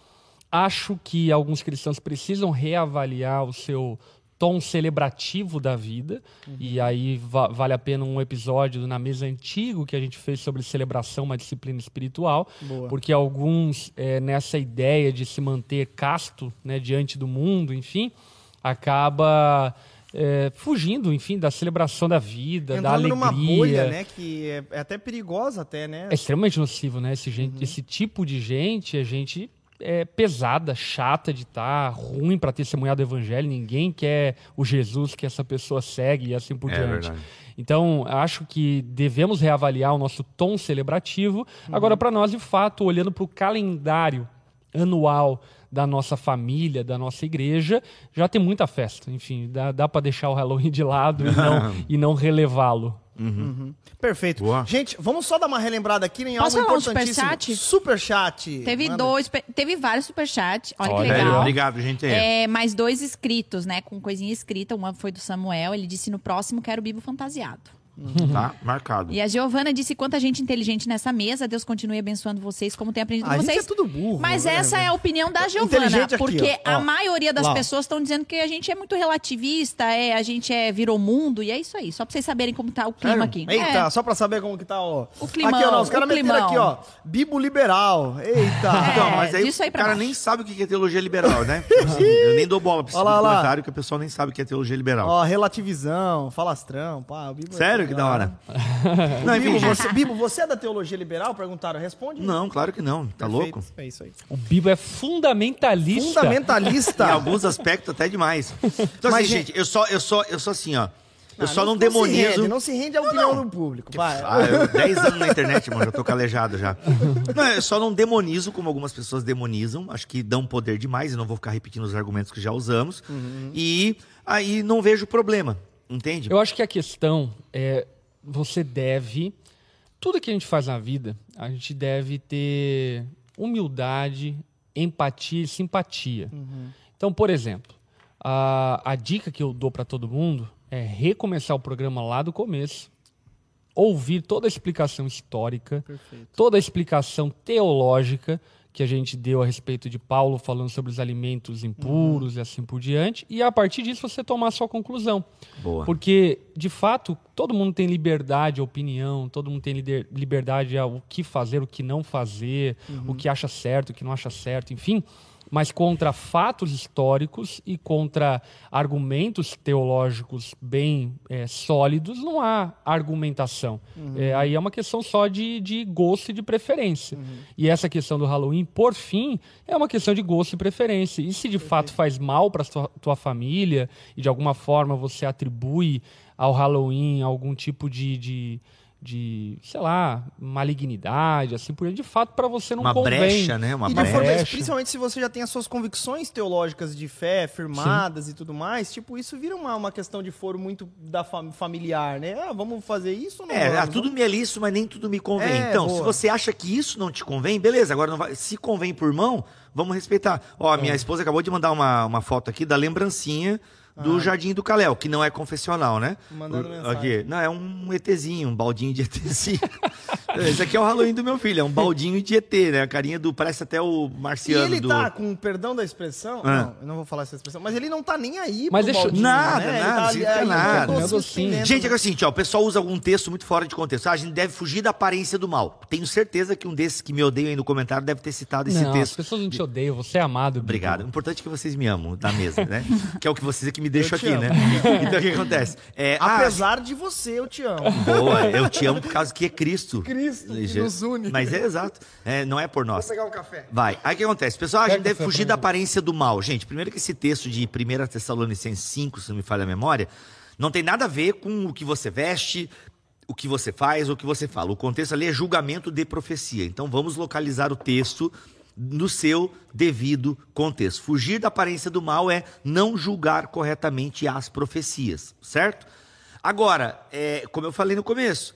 acho que alguns cristãos precisam reavaliar o seu tom celebrativo da vida. E aí va- vale a pena um episódio na mesa antigo que a gente fez sobre celebração, uma disciplina espiritual. Boa. Porque alguns, é, nessa ideia de se manter casto né, diante do mundo, enfim, acaba é, fugindo, enfim, da celebração da vida, da Entrando alegria. numa bolha, né, que é, é até perigosa até, né? É extremamente nocivo, né? Esse, Uhum. gente, esse tipo de gente é gente é, pesada, chata de estar, ruim para testemunhar do evangelho. Ninguém quer o Jesus que essa pessoa segue e assim por É diante. verdade. Então, acho que devemos reavaliar o nosso tom celebrativo. Uhum. Agora, para nós, de fato, olhando para o calendário anual da nossa família, da nossa igreja, já tem muita festa. Enfim, dá, dá para deixar o Halloween de lado e não, (laughs) e não relevá-lo. Perfeito. Boa. Gente, vamos só dar uma relembrada aqui em Posso algo falar um importantíssimo. superchat? Superchat. Teve Manda. dois, teve vários superchats. Olha, Olha que aí, legal. Obrigado, gente. É, mais dois escritos, né? Com coisinha escrita. Uma foi do Samuel. Ele disse: no próximo quero Bibo fantasiado. Tá marcado. E a Giovana disse: quanta gente inteligente nessa mesa. Deus continue abençoando vocês, como tem aprendido A com gente vocês. é tudo burro. Mas né? essa é a opinião da Giovana, aqui, porque ó. Ó, a maioria das lá, pessoas estão dizendo que a gente é muito relativista, é, a gente é virou mundo, e é isso aí. Só pra vocês saberem como tá o clima Sério? aqui. Eita, É. só pra saber como que tá, ó. O climão, Aqui, ó, não, os o caras meteram climão. aqui, ó. Bibo liberal. Eita. (laughs) É. Então, mas aí aí o cara baixo. nem sabe o que é teologia liberal, né? Assim, eu nem dou bola pra esse lá, lá. comentário que a pessoa nem sabe o que é teologia liberal. Ó, relativizão, falastrão, pá. o Bibo é Sério? Que da hora. (laughs) Não, enfim, Bibo você, Bibo, você é da teologia liberal? Perguntaram, responde. Não, claro que não. Tá Perfeito. louco? É isso aí. O Bibo é fundamentalista. Fundamentalista. (laughs) Em alguns aspectos até demais. (laughs) Então, Mas, assim, gente, eu só, eu só, eu só assim, ó. Eu Ah, só não, Se demonizo. rende, não se rende à opinião do público. Vai. Ah, eu 10 anos na internet, mano, já tô calejado já. Não, eu só não demonizo como algumas pessoas demonizam. Acho que dão poder demais, e não vou ficar repetindo os argumentos que já usamos. E aí não vejo problema, entende? Eu acho que a questão é você deve tudo que a gente faz na vida, a gente deve ter humildade, empatia e simpatia. Então, por exemplo, a, a dica que eu dou para todo mundo é recomeçar o programa lá do começo, ouvir toda a explicação histórica, toda a explicação teológica que a gente deu a respeito de Paulo falando sobre os alimentos impuros e assim por diante, e a partir disso você tomar a sua conclusão. Boa. Porque, de fato, todo mundo tem liberdade opinião, todo mundo tem liberdade ao que fazer, o que não fazer, o que acha certo, o que não acha certo, enfim. Mas contra fatos históricos e contra argumentos teológicos bem eh, sólidos, não há argumentação. Eh, aí é uma questão só de, de gosto e de preferência. E essa questão do Halloween, por fim, é uma questão de gosto e preferência. E se de fato faz mal para tua, tua família e de alguma forma você atribui ao Halloween algum tipo de, de, de, sei lá, malignidade, assim por diante, de fato para você não Uma convém. brecha, né? Uma E de brecha. forma, principalmente se você já tem as suas convicções teológicas de fé firmadas e tudo mais, tipo, isso vira uma, uma questão de foro muito da fam- familiar, né? Ah, vamos fazer isso ou não É, vamos? ah, tudo me é lícito, mas nem tudo me convém. É, então, boa. se você acha que isso não te convém, beleza. Agora, não vai- se convém por mão, vamos respeitar. Ó, É. minha esposa acabou de mandar uma, uma foto aqui da lembrancinha do Jardim do Caléu, que não é confessional, né? Mandando O- mensagem. Aqui. Não, é um ETzinho, um baldinho de ETzinho. (laughs) Esse aqui é o Halloween do meu filho, é um baldinho de ET, né? A carinha do. Parece até o E marciano ele do. tá, com perdão da expressão, Ah. não, eu não vou falar essa expressão, mas ele não tá nem aí Mas pro deixa- Baldinho, Nada, né? Ele nada, tá aí, nada. estendendo. Gente, é que assim, ó, o pessoal usa algum texto muito fora de contexto. Ah, a gente deve fugir da aparência do mal. Tenho certeza que um desses que me odeiam aí no comentário deve ter citado esse Não, as texto. pessoas não te odeiam, você é amado. Obrigado. O importante é que vocês me amam na mesa, né? (laughs) que é o que vocês é que me te aqui, amo. né? (laughs) Então o que acontece? É, ah, Apesar de você, eu te amo. Boa, eu te amo por causa que é Cristo. Cristo que nos une. Mas é exato. É, não é por nós. Vou pegar um café. Vai. Aí o que acontece? Pessoal, a gente Pega deve fugir da mim. aparência do mal. Gente, primeiro que esse texto de 1 Tessalonicenses 5, se não me falha a memória, não tem nada a ver com o que você veste, o que você faz ou o que você fala. O contexto ali é julgamento de profecia. Então vamos localizar o texto no seu devido contexto. Fugir da aparência do mal é não julgar corretamente as profecias, certo? Agora, é, como eu falei no começo,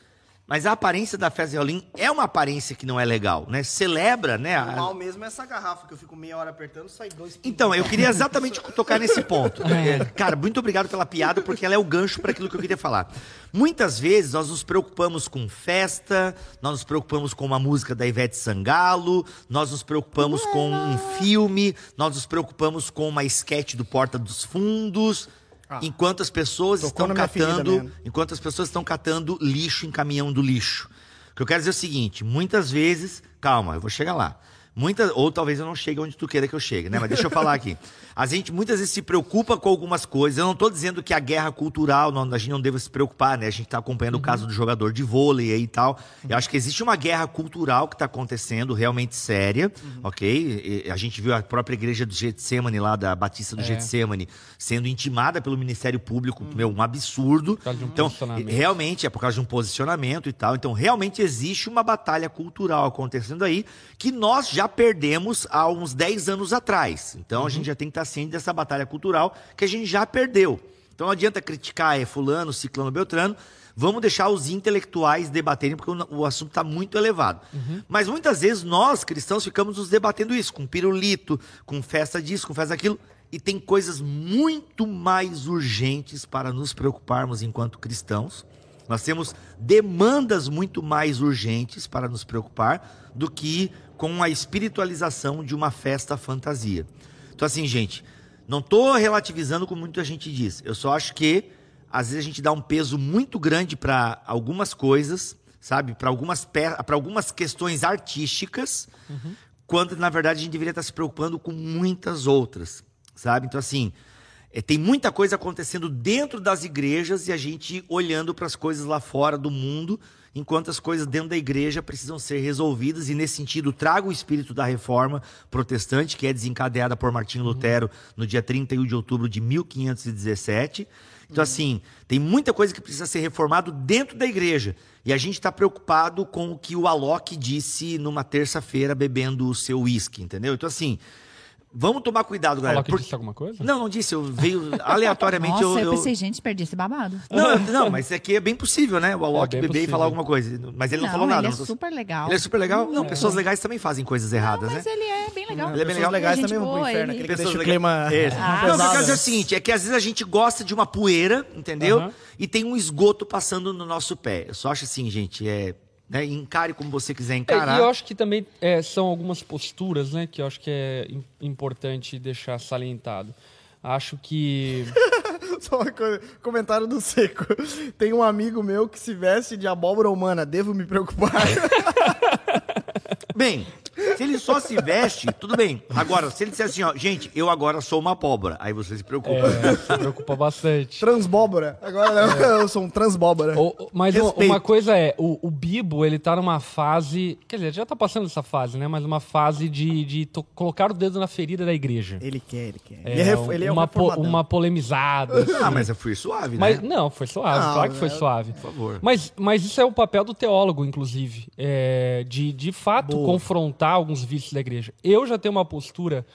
mas a aparência da festa de Halloween é uma aparência que não é legal, né? Celebra, né? a- O mal mesmo é essa garrafa que eu fico meia hora apertando e sai dois então, eu queria exatamente (laughs) tocar nesse ponto. É, Cara, muito obrigado pela piada, porque ela é o gancho para aquilo que eu queria falar. Muitas vezes nós nos preocupamos com festa, nós nos preocupamos com uma música da Ivete Sangalo, nós nos preocupamos com um filme, nós nos preocupamos com uma esquete do Porta dos Fundos. Enquanto as pessoas estão ferida, catando, enquanto as pessoas estão catando lixo em caminhão do lixo. O que eu quero dizer é o seguinte: muitas vezes, calma, eu vou chegar lá. Muitas, ou talvez eu não chegue onde tu queira que eu chegue, né? Mas deixa eu falar aqui. A gente muitas vezes se preocupa com algumas coisas. Eu não estou dizendo que a guerra cultural, não, a gente não deve se preocupar, né? A gente está acompanhando o caso do jogador de vôlei aí e tal. Eu acho que existe uma guerra cultural que está acontecendo, realmente séria, ok? E a gente viu a própria igreja do Getsemane lá, da Batista do Getsemane, sendo intimada pelo Ministério Público, meu, um absurdo. causa de um então, posicionamento. realmente é por causa de um posicionamento e tal. Então, realmente existe uma batalha cultural acontecendo aí que nós já perdemos há uns 10 anos atrás. Então, a gente já tem que estar ciente dessa batalha cultural que a gente já perdeu. Então, não adianta criticar é fulano, ciclano, beltrano. Vamos deixar os intelectuais debaterem, porque o, o assunto está muito elevado. Mas muitas vezes nós, cristãos, ficamos nos debatendo isso, com pirulito, com festa disso, com festa daquilo. E tem coisas muito mais urgentes para nos preocuparmos enquanto cristãos. Nós temos demandas muito mais urgentes para nos preocupar do que com a espiritualização de uma festa fantasia. Então, assim, gente, não estou relativizando como muita gente diz. Eu só acho que, às vezes, a gente dá um peso muito grande para algumas coisas, sabe? Para algumas, pra algumas questões artísticas, quando, na verdade, a gente deveria estar se preocupando com muitas outras, sabe? Então, assim, é, tem muita coisa acontecendo dentro das igrejas e a gente olhando para as coisas lá fora do mundo, enquanto as coisas dentro da igreja precisam ser resolvidas. E nesse sentido, trago o espírito da reforma protestante, que é desencadeada por Martinho Lutero no dia 31 de outubro de 1517. Então, assim, tem muita coisa que precisa ser reformado dentro da igreja. E a gente está preocupado com o que o Alok disse numa terça-feira bebendo o seu uísque, entendeu? Então, assim, vamos tomar cuidado, galera. Falou que porque- disse alguma coisa? não, não disse. Eu veio aleatoriamente. Nossa, eu, eu, eu- pensei, gente, perdi esse babado. Não, não, mas é que é bem possível, né? O Alok bem beber e falar alguma coisa. Mas ele não, falou nada. ele é não super legal. Ele é super legal? Não, pessoas legais também fazem coisas erradas, Mas né? ele é bem legal. Ele é bem legal. legais Gente também vão pro boa, inferno, ele- Pessoas deixa o clima É. Ah, não, o que eu quero dizer é o seguinte, é que às vezes a gente gosta de uma poeira, entendeu? Aham. E tem um esgoto passando no nosso pé. Eu só acho assim, gente, é... Né? Encare como você quiser É, encarar. e eu acho que também é, são algumas posturas, né, que eu acho que é im- importante deixar salientado. Acho que (laughs) Só uma coisa, comentário do Seco. Tem um amigo meu que se veste de abóbora humana, devo me preocupar? (laughs) Bem, se ele só se veste, tudo bem. Agora, se ele disser assim, ó, gente, eu agora sou uma abóbora, aí você se preocupa. é, se preocupa bastante. Transbóbora. Agora eu sou um transbóbora. O- mas uma, Respeito. uma coisa é, o, o Bibo, ele tá numa fase. Quer dizer, já tá passando essa fase, né? Mas uma fase de, de to- colocar o dedo na ferida da igreja. Ele quer, ele quer. É, ele é, ele é um uma, po- uma polemizada. assim. Ah, mas eu fui suave, Mas né? não, foi suave, Não, claro que foi é- suave. Por favor. Mas, mas isso é o papel do teólogo, inclusive, é, de de fato Boa. confrontar alguns vícios da igreja. Eu já tenho uma postura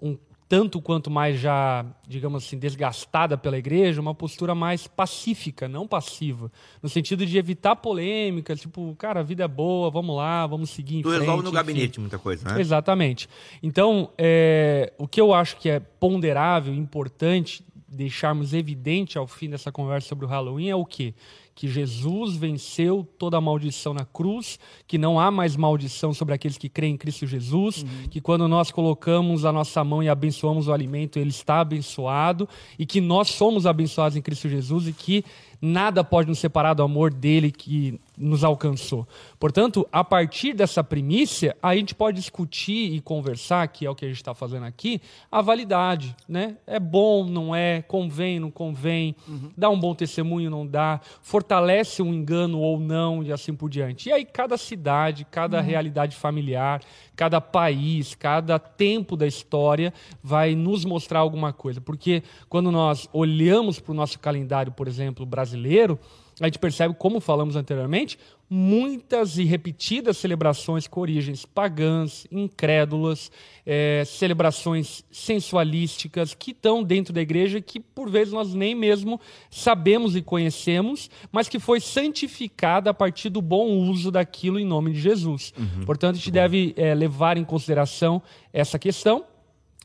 um tanto quanto mais já, digamos assim, desgastada pela igreja, uma postura mais pacífica, não passiva, no sentido de evitar polêmicas, tipo, cara, a vida é boa, vamos lá, vamos seguir em Tu frente. resolve no enfim. gabinete muita coisa, né? Exatamente. Então, é, o que eu acho que é ponderável, importante deixarmos evidente ao fim dessa conversa sobre o Halloween é o quê? Que Jesus venceu toda a maldição na cruz, que não há mais maldição sobre aqueles que creem em Cristo Jesus, que quando nós colocamos a nossa mão e abençoamos o alimento, ele está abençoado, e que nós somos abençoados em Cristo Jesus e que nada pode nos separar do amor dele que nos alcançou. Portanto, a partir dessa primícia, a gente pode discutir e conversar, que é o que a gente está fazendo aqui, a validade. Né? É bom, não é? Convém, não convém? Dá um bom testemunho, não dá? Fortalece um engano ou não, e assim por diante. E aí, cada cidade, cada realidade familiar, cada país, cada tempo da história vai nos mostrar alguma coisa. Porque quando nós olhamos para o nosso calendário, por exemplo, brasileiro, a gente percebe, como falamos anteriormente, muitas e repetidas celebrações com origens pagãs, incrédulas, eh, celebrações sensualísticas que estão dentro da igreja que por vezes nós nem mesmo sabemos e conhecemos, mas que foi santificada a partir do bom uso daquilo em nome de Jesus. Portanto, a gente deve eh, levar em consideração essa questão.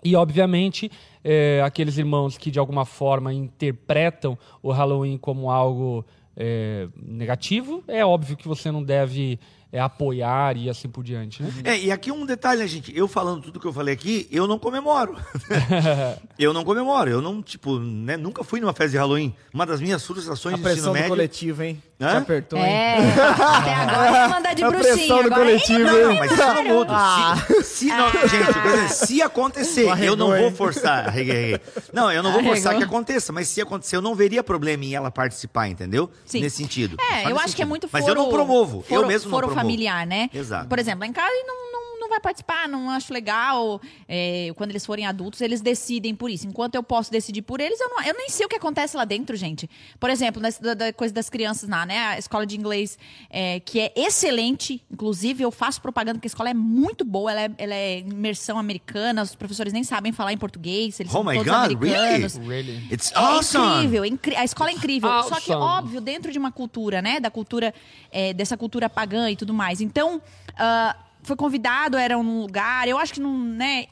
E, obviamente, eh, aqueles irmãos que de alguma forma interpretam o Halloween como algo eh, negativo, é óbvio que você não deve eh, apoiar e assim por diante. Né? É, e aqui um detalhe, né, gente? Eu falando tudo que eu falei aqui, eu não comemoro. (laughs) eu não comemoro. Eu não, tipo, né, nunca fui numa festa de Halloween. Uma das minhas frustrações A de ensino pressão do médio. coletivo, hein? Hã? Te apertou, hein? É, até agora ia mandar de A bruxinha. Agora, coletivo, hein, Não, mas isso não muda. Ah. Se, se não, gente, por exemplo, se acontecer, Arregou, eu não vou forçar. Arreguei, arreguei. Não, eu não vou forçar que aconteça, mas se acontecer, eu não veria problema em ela participar, entendeu? Sim. Nesse sentido. É, eu acho que é sentido. muito Mas foro, eu não promovo. Foro, eu mesmo não foro promovo. familiar, né? Exato. Por exemplo, lá em casa não, não, não vai participar, não acho legal. É, quando eles forem adultos, eles decidem por isso. Enquanto eu posso decidir por eles, eu, não, eu nem sei o que acontece lá dentro, gente. Por exemplo, nessa- da, da coisa das crianças lá, né? A escola de inglês, é, que é excelente. Inclusive, eu faço propaganda porque a escola é muito boa. Ela é, ela é imersão americana. Os professores nem sabem falar em português. Eles Oh são my todos God, americanos. Really? It's É awesome. incrível, é incri- a escola é incrível. Só que, Awesome. óbvio, dentro de uma cultura, né? Da cultura, é, dessa cultura pagã e tudo mais. Então, ah, foi convidado, era um lugar, eu acho que não, né?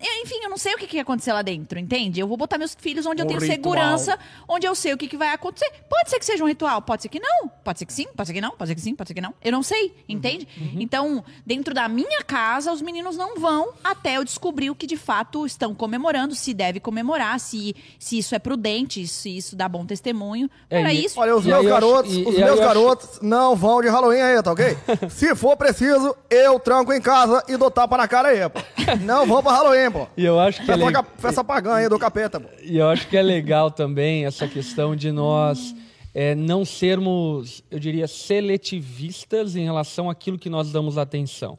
Eu, enfim, eu não sei o que, que ia acontecer lá dentro, entende? Eu vou botar meus filhos onde eu Um tenho ritual. segurança, onde eu sei o que, que vai acontecer. Pode ser que seja um ritual, pode ser que não. Pode ser que sim, pode ser que não, pode ser que sim, pode ser que não. Eu não sei, entende? Então, dentro da minha casa, os meninos não vão até eu descobrir o que de fato estão comemorando, se deve comemorar, se, se isso é prudente, se isso dá bom testemunho. É, Para e- isso, Olha, os E meus eu acho- garotos, e- os e meus eu acho- garotos não vão de Halloween aí, tá ok? (laughs) Se for preciso, eu tranco em casa e dou tapa na cara aí, pô. Não vão pra Halloween, pô. E eu acho que é Festa, festa pagã aí do capeta, pô. E eu acho que é legal também essa questão de nós é, não sermos, eu diria, seletivistas em relação àquilo que nós damos atenção.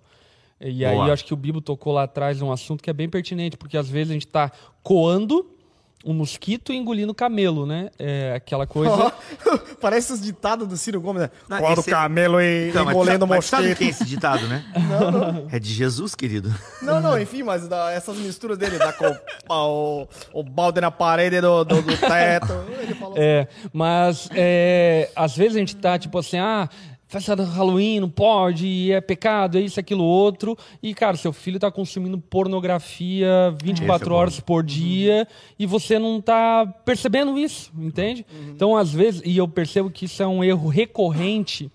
E aí Boa. eu acho que o Bibo tocou lá atrás um assunto que é bem pertinente, porque às vezes a gente está coando um mosquito engolindo camelo, né? É aquela coisa. (laughs) Parece os ditados do Ciro Gomes, né? Não, Quando o esse- camelo e Então, mas, engolendo mas sabe mosquito. quem é esse ditado, né? (laughs) É de Jesus, querido. Não, não, enfim, mas da- essas misturas dele, da co- o, o balde na parede do, do, do teto. Ele falou É, mas é, às vezes a gente tá tipo assim, ah, festa do Halloween não pode, e é pecado, é isso, aquilo, outro. E, cara, seu filho tá consumindo pornografia Esse 24 é bom. horas por dia e você não tá percebendo isso, entende? Então, às vezes, e eu percebo que isso é um erro recorrente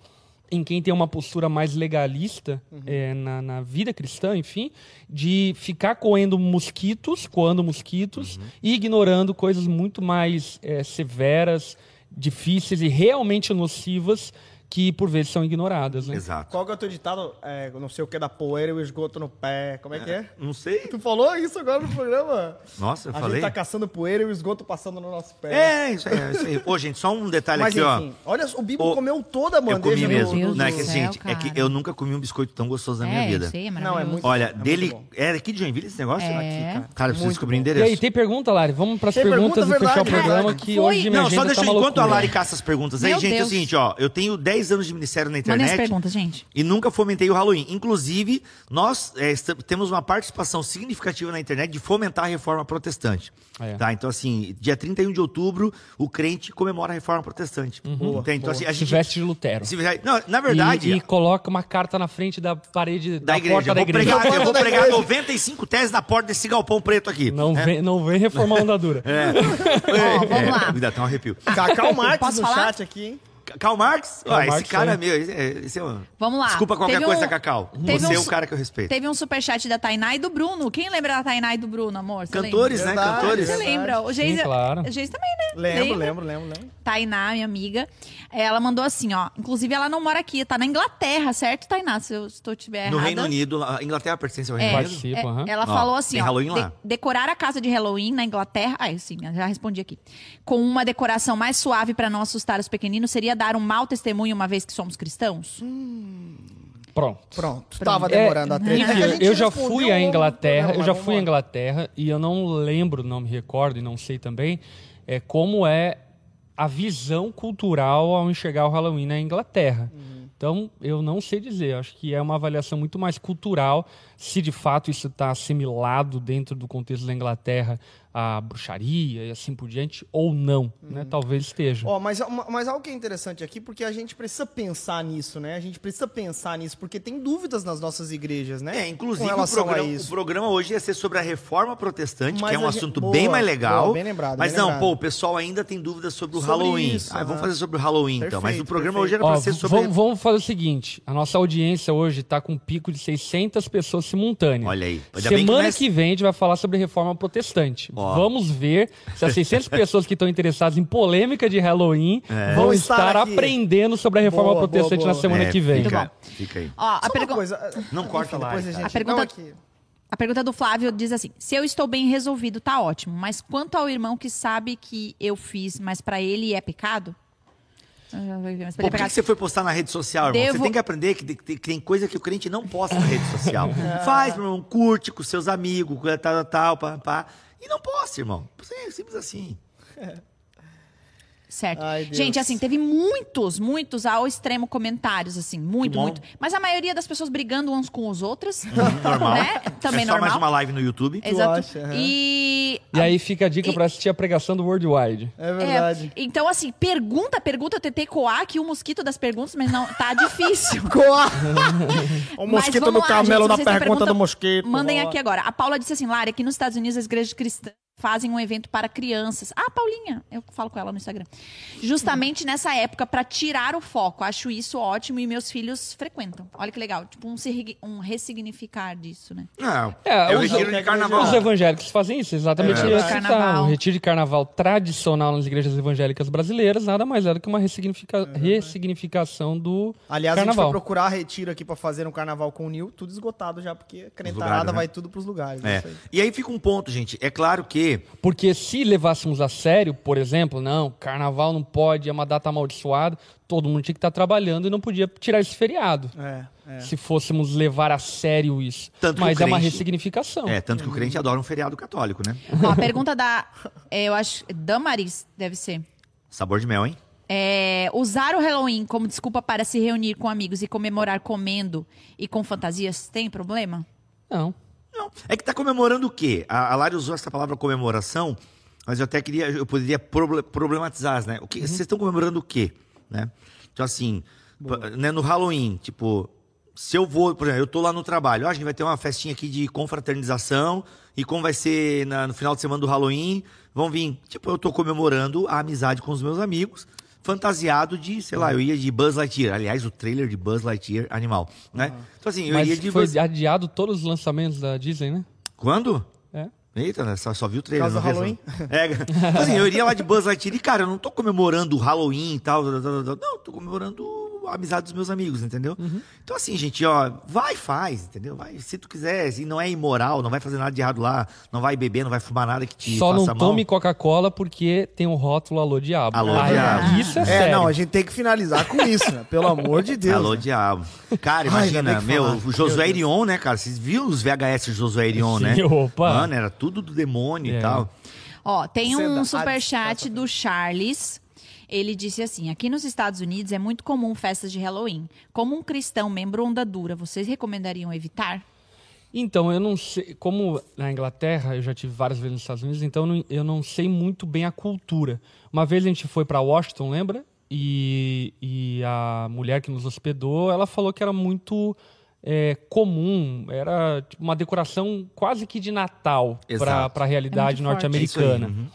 em quem tem uma postura mais legalista é, na, na vida cristã, enfim, de ficar coendo mosquitos, coando mosquitos e ignorando coisas muito mais é, severas, difíceis e realmente nocivas que por vezes são ignoradas. Né? Exato. Qual que é o teu ditado? É, não sei o que da poeira e o esgoto no pé. Como é que é? Não sei. Tu falou isso agora no programa? Nossa, eu a falei. gente tá caçando poeira e o esgoto passando no nosso pé. É, isso aí, é isso aí. Ô, gente, só um detalhe Mas aqui, enfim, olha, o Bibo Ô, comeu toda a ó. Eu bandeja. comi no- mesmo. Meu Deus Não, é que, céu, gente, é que eu nunca comi um biscoito tão gostoso na minha é, vida. eu sei, é Não, é muito- Olha, É muito dele. bom. É aqui de Joinville esse negócio? É. Aqui, cara. Cara, eu preciso Muito descobrir o bom. E endereço. aí, tem pergunta, Lari? Vamos para as Tem perguntas pergunta, e fechar o programa que hoje Não, só deixa tá uma enquanto a. Lari caça as perguntas aí, gente, é o seguinte, ó. Eu tenho 10 10 anos de ministério na Mandem as internet perguntas, gente. e nunca fomentei o Halloween. Inclusive, nós é, temos uma participação significativa na internet de fomentar a reforma protestante. É. Tá? Então, assim, dia 31 de outubro, o crente comemora a reforma protestante. Boa, Entende? Então, assim, a Se gente. veste de Lutero. se Não, na verdade. E, e coloca uma carta na frente da parede da da, igreja. porta da eu vou igreja. pregar, eu vou pregar igreja. 95 (laughs) teses na porta desse galpão preto aqui. Não, É. vem, não vem reformar a ondadura. (laughs) Ó, vamos lá. Me dá até um arrepio. Cacau (laughs) Marques no falar? chat aqui, hein? Karl Marx? Karl Ah, esse Marx, cara é. é meu. Esse, é- esse é um... Vamos lá. Desculpa qualquer Teve coisa, um- Cacau. teve Você é um o su- cara que eu respeito. Teve um superchat da Tainá e do Bruno. Quem lembra da Tainá e do Bruno, amor? Você Cantores, né? lembra? Verdade, Cantores. Você lembra? O Geis, claro. o Geis também, né? Lembro, Lembra? lembro, lembro, lembro. Tainá, minha amiga. Ela mandou assim, ó. Inclusive, ela não mora aqui, tá na Inglaterra, certo, Tainá? Se eu estou tiver No errada. Reino Unido, a Inglaterra pertence ao É, Reino Unido? Participa, é, aham. ela Ó, falou assim, tem ó, Halloween de- lá. decorar a casa de Halloween na Inglaterra, ah, sim, já respondi aqui. Com uma decoração mais suave para não assustar os pequeninos seria dar um mau testemunho uma vez que somos cristãos? Pronto. Pronto, tava É, demorando a treta. É a enfim, gente eu já fui à Inglaterra, eu já fui à. Inglaterra e eu não lembro, não me recordo e não sei também, é, como é a visão cultural ao enxergar o Halloween na Inglaterra. Uhum. Então, eu não sei dizer, acho que é uma avaliação muito mais cultural, se de fato isso está assimilado dentro do contexto da Inglaterra a bruxaria e assim por diante, ou não, né? Talvez esteja. Ó, mas, mas algo que é interessante aqui, porque a gente precisa pensar nisso, né? A gente precisa pensar nisso, porque tem dúvidas nas nossas igrejas, né? É, inclusive o programa, o programa hoje ia ser sobre a reforma protestante, Mas que é um gente- assunto boa, bem mais legal. boa, bem lembrado, mas bem não, lembrado. pô, o pessoal ainda tem dúvidas sobre o Sobre Halloween. isso, ah, vamos aham. fazer sobre o Halloween então. Mas o Perfeito, programa perfeito. hoje era Ó, pra ser sobre. vamos, vamos fazer o seguinte: a nossa audiência hoje está com um pico de 600 pessoas simultâneas. Olha aí. Ainda que Semana nós- que vem a gente vai falar sobre reforma protestante. Ó. Vamos ver se as 600 (laughs) pessoas que estão interessadas em polêmica de Halloween É. vão estar, aqui. aprendendo sobre a reforma Boa, boa, protestante boa. na semana É, que vem. Fica, bom. fica aí. Ó, a, pergu- coisa. Não corta lá, a gente... A pergunta- aqui. a pergunta do Flávio diz assim: se eu estou bem resolvido, tá ótimo. Mas quanto ao irmão que sabe que eu fiz, mas pra ele é pecado? Mas pra Pô, ele é por que, que você foi postar na rede social, irmão? Devo- Você tem que aprender que, tem- que tem coisa que o crente não posta na rede social. (laughs) Faz, meu irmão, curte com seus amigos, tal, tal, tal, pá, pá. E não posta, irmão. É simples assim. Certo. Ai. Gente, assim, teve muitos, muitos ao extremo comentários, assim, muito, muito. Mas a maioria das pessoas brigando uns com os outros. (laughs) Normal. Né? Também é só normal. mais uma live no YouTube. Exato. acha, aham. E. E aí fica a dica E- para assistir a pregação do Worldwide. É é, verdade. então, assim, pergunta, pergunta. Eu tentei coar aqui o mosquito das perguntas, mas não, tá difícil. (laughs) Coa! (laughs) o mosquito do lá, camelo gente, da têm pergunta do pergunta, mosquito. Mandem aqui agora. A Paula disse assim, Lara, aqui nos Estados Unidos as igrejas cristãs fazem um evento para crianças. Ah, Paulinha, eu falo com ela no Instagram. Justamente nessa época, para tirar o foco. Acho isso ótimo e meus filhos frequentam. Olha que legal. Tipo, um, um ressignificar disso, né? Não, É, é o os- retiro de carnaval. Os evangélicos fazem isso, exatamente. É. Carnaval. O retiro de carnaval tradicional nas igrejas evangélicas brasileiras nada mais é do que uma ressignifica- ressignificação do Aliás, a gente carnaval. foi procurar retiro aqui pra fazer um carnaval com o Nil, tudo esgotado já, porque a crentarada lugares, né? vai tudo pros lugares. é É. aí. E aí fica um ponto, gente. É claro que Porque se levássemos a sério, por exemplo, não, carnaval não pode, é uma data amaldiçoada, todo mundo tinha que estar trabalhando e não podia tirar esse feriado. É, é. Se fôssemos levar a sério isso. Tanto que Mas o é uma crente- ressignificação. É, tanto que o crente adora um feriado católico, né? Ó, a pergunta da. é, eu acho. Damaris, deve ser. Sabor de mel, hein? É, usar o Halloween como desculpa para se reunir com amigos e comemorar comendo e com fantasias tem problema? Não. Não. É que tá comemorando o quê? A, a Lari usou essa palavra comemoração, mas eu até queria, eu poderia proble- problematizar, né? O que, Vocês estão comemorando o quê? Né? Então, assim, né, no Halloween, tipo, se eu vou, por exemplo, eu tô lá no trabalho, ó, a gente vai ter uma festinha aqui de confraternização, e como vai ser na- no final de semana do Halloween, vão vir, tipo, eu tô comemorando a amizade com os meus amigos, fantasiado de, sei lá, eu ia de Buzz Lightyear. Aliás, o trailer de Buzz Lightyear, animal, né? Então, assim, eu Mas iria de foi Buzz... adiado todos os lançamentos da Disney, né? Quando? É. Eita, né? só, só vi o trailer. Causa não vi Halloween. É, (laughs) então, assim, eu iria lá de Buzz Lightyear e, cara, eu não tô comemorando o Halloween e tal, tal, tal, tal. Não, tô comemorando a amizade dos meus amigos, entendeu? Uhum. Então, assim, gente, ó, vai, faz, entendeu? Vai, se tu quiser, se não é imoral, não vai fazer nada de errado lá, não vai beber, não vai fumar nada que te Só não faça mal. tome Coca-Cola porque tem o rótulo Alô Diabo. Alô, Aí, Diabo. Isso é, É, sério. não, a gente tem que finalizar com isso, né? Pelo amor de Deus. Alô, né? diabo. Cara, (laughs) Ai, imagina, que meu, o Josué. Irion, né, cara? Vocês viram os VHS de Josué Irion, Sim, né? opa. Mano, era tudo do demônio É. e tal. Ó, tem um superchat do Charles. Ele disse assim: aqui nos Estados Unidos é muito comum festas de Halloween. Como um cristão membro onda dura, vocês recomendariam evitar? Então, eu não sei. Como na Inglaterra, eu já tive várias vezes nos Estados Unidos, então eu não, sei muito bem a cultura. Uma vez a gente foi para Washington, lembra? E, e a mulher que nos hospedou, ela falou que era muito é, comum, era tipo, uma decoração quase que de Natal para a realidade É. É norte-americana. uhum.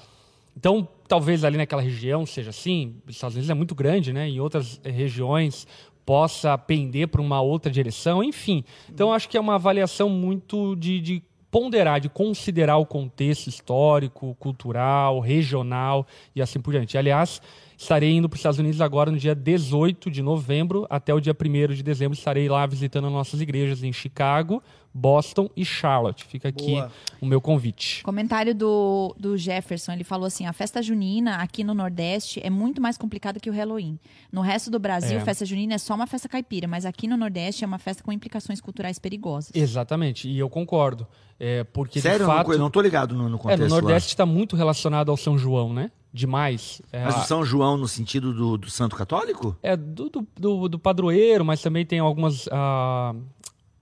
Então, talvez ali naquela região seja assim, os Estados Unidos é muito grande, né? Em outras eh, regiões possa pender para uma outra direção, enfim. Então, acho que é uma avaliação muito de, de ponderar, de considerar o contexto histórico, cultural, regional e assim por diante. Aliás, estarei indo para os Estados Unidos agora no dia 18 de novembro, até o dia 1 de dezembro estarei lá visitando nossas igrejas em Chicago, Boston e Charlotte. Fica aqui Boa. o meu convite. Comentário do, do Jefferson, ele falou assim: a festa junina aqui no Nordeste é muito mais complicada que o Halloween. No resto do Brasil, É. festa junina é só uma festa caipira, mas aqui no Nordeste é uma festa com implicações culturais perigosas. Exatamente, e eu concordo. É, porque Sério? de Eu não fato, Eu não tô ligado no, no É, contexto no lá. Nordeste está muito relacionado ao São João, né? Demais. É, Mas o São João no sentido do, do santo católico? é do, do, do- do padroeiro, mas também tem algumas, ah,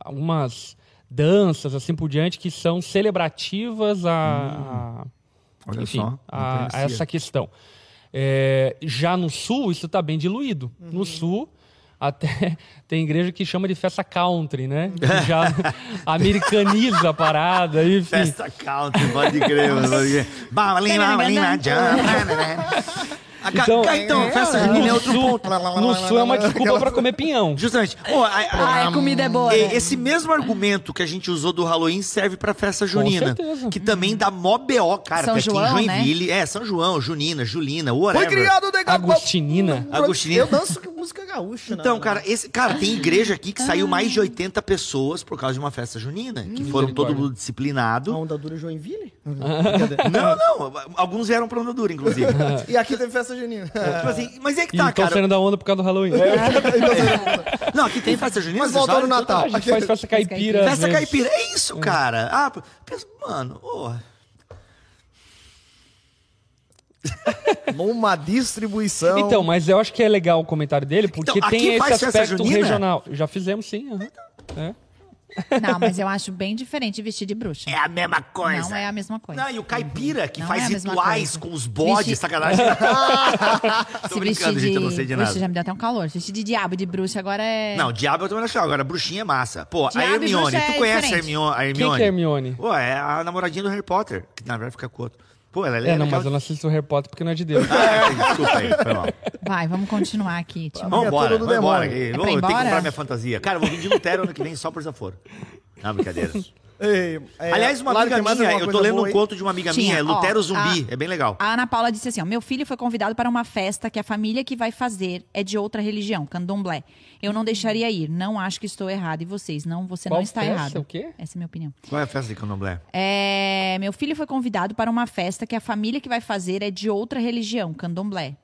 algumas danças, assim por diante, que são celebrativas a, a- Olha enfim, só. a, a essa questão. É, já no Sul, isso está bem diluído. No Sul, até (laughs) tem igreja que chama de festa country, né? Que (laughs) já americaniza a parada, enfim. Festa country, pode crer. mano, pode crer. (laughs) Ca- Então- ca- então, festa junina é outro No Sul, ponto. no Sul é uma desculpa para comer pinhão. (laughs) Justamente. Pô, a- a- Ah, a comida é boa, né? Esse mesmo argumento que a gente usou do Halloween serve pra festa junina. certeza. Que também dá mó BO, cara. São aqui João, em né? Joinville. É, São João, Junina, Julina, whatever. Foi criado o Dega- Agostinina. Agostinina. Eu danço com música gaúcha. Então, né? cara, esse, cara, tem igreja aqui que saiu mais de 80 pessoas por causa de uma festa junina, que foram todo mundo A disciplinado. onda dura Joinville? (laughs) Não, não, alguns vieram pra onda dura, inclusive. (laughs) e aqui teve festa junina. tipo assim, mas é que E tá, estão cara. saindo da onda por causa do Halloween. Não, aqui tem festa junina, Mas sabe? no Natal. A gente faz festa caipira. Festa vezes. caipira, é isso, cara. Ah, mano, ô, (laughs) Uma distribuição. Então, mas eu acho que é legal o comentário dele, porque Então, tem esse aspecto regional. Já fizemos sim. aham. É. Não, mas eu acho bem diferente vestir de bruxa. é a mesma coisa. Não é a mesma coisa. Não, e o caipira, que Não faz é a rituais com os bodes, Vestir- sacanagem. (laughs) (laughs) Tô brincando, gente, eu não sei de Bruxa nada. já me deu até um calor. Vestir de diabo e de bruxa agora é. Não, diabo eu também acho legal. Agora, bruxinha é massa. Pô, a Diabo e Hermione, tu é conhece a diferente. Hermione? A Hermione? Quem que é Hermione? Pô, é a namoradinha do Harry Potter, que na verdade fica com outro. Pô, ela é É, não, legal. mas eu não assisto Harry Potter porque não é de Deus. Ah, desculpa aí, foi mal. Vai, vamos continuar aqui. Vamos embora, vamos embora. É Vou pra ir ter que embora? comprar minha fantasia. Cara, eu vou vir de Lutero ano que vem só por desaforo. Não, brincadeira. Ei, é, Aliás, uma Lari, amiga minha, eu tô lendo boa um aí? conto de uma amiga Tinha, minha, é ó, Lutero Zumbi. a- É bem legal. A Ana Paula disse assim: ó, meu filho foi convidado para uma festa que a família que vai fazer é de outra religião, candomblé. Eu não deixaria ir, não acho que estou errado. E vocês? Não, você Qual não está festa? errado. O quê? Essa é a minha opinião. Qual é a festa de candomblé? É, meu filho foi convidado para uma festa que a família que vai fazer é de outra religião, candomblé.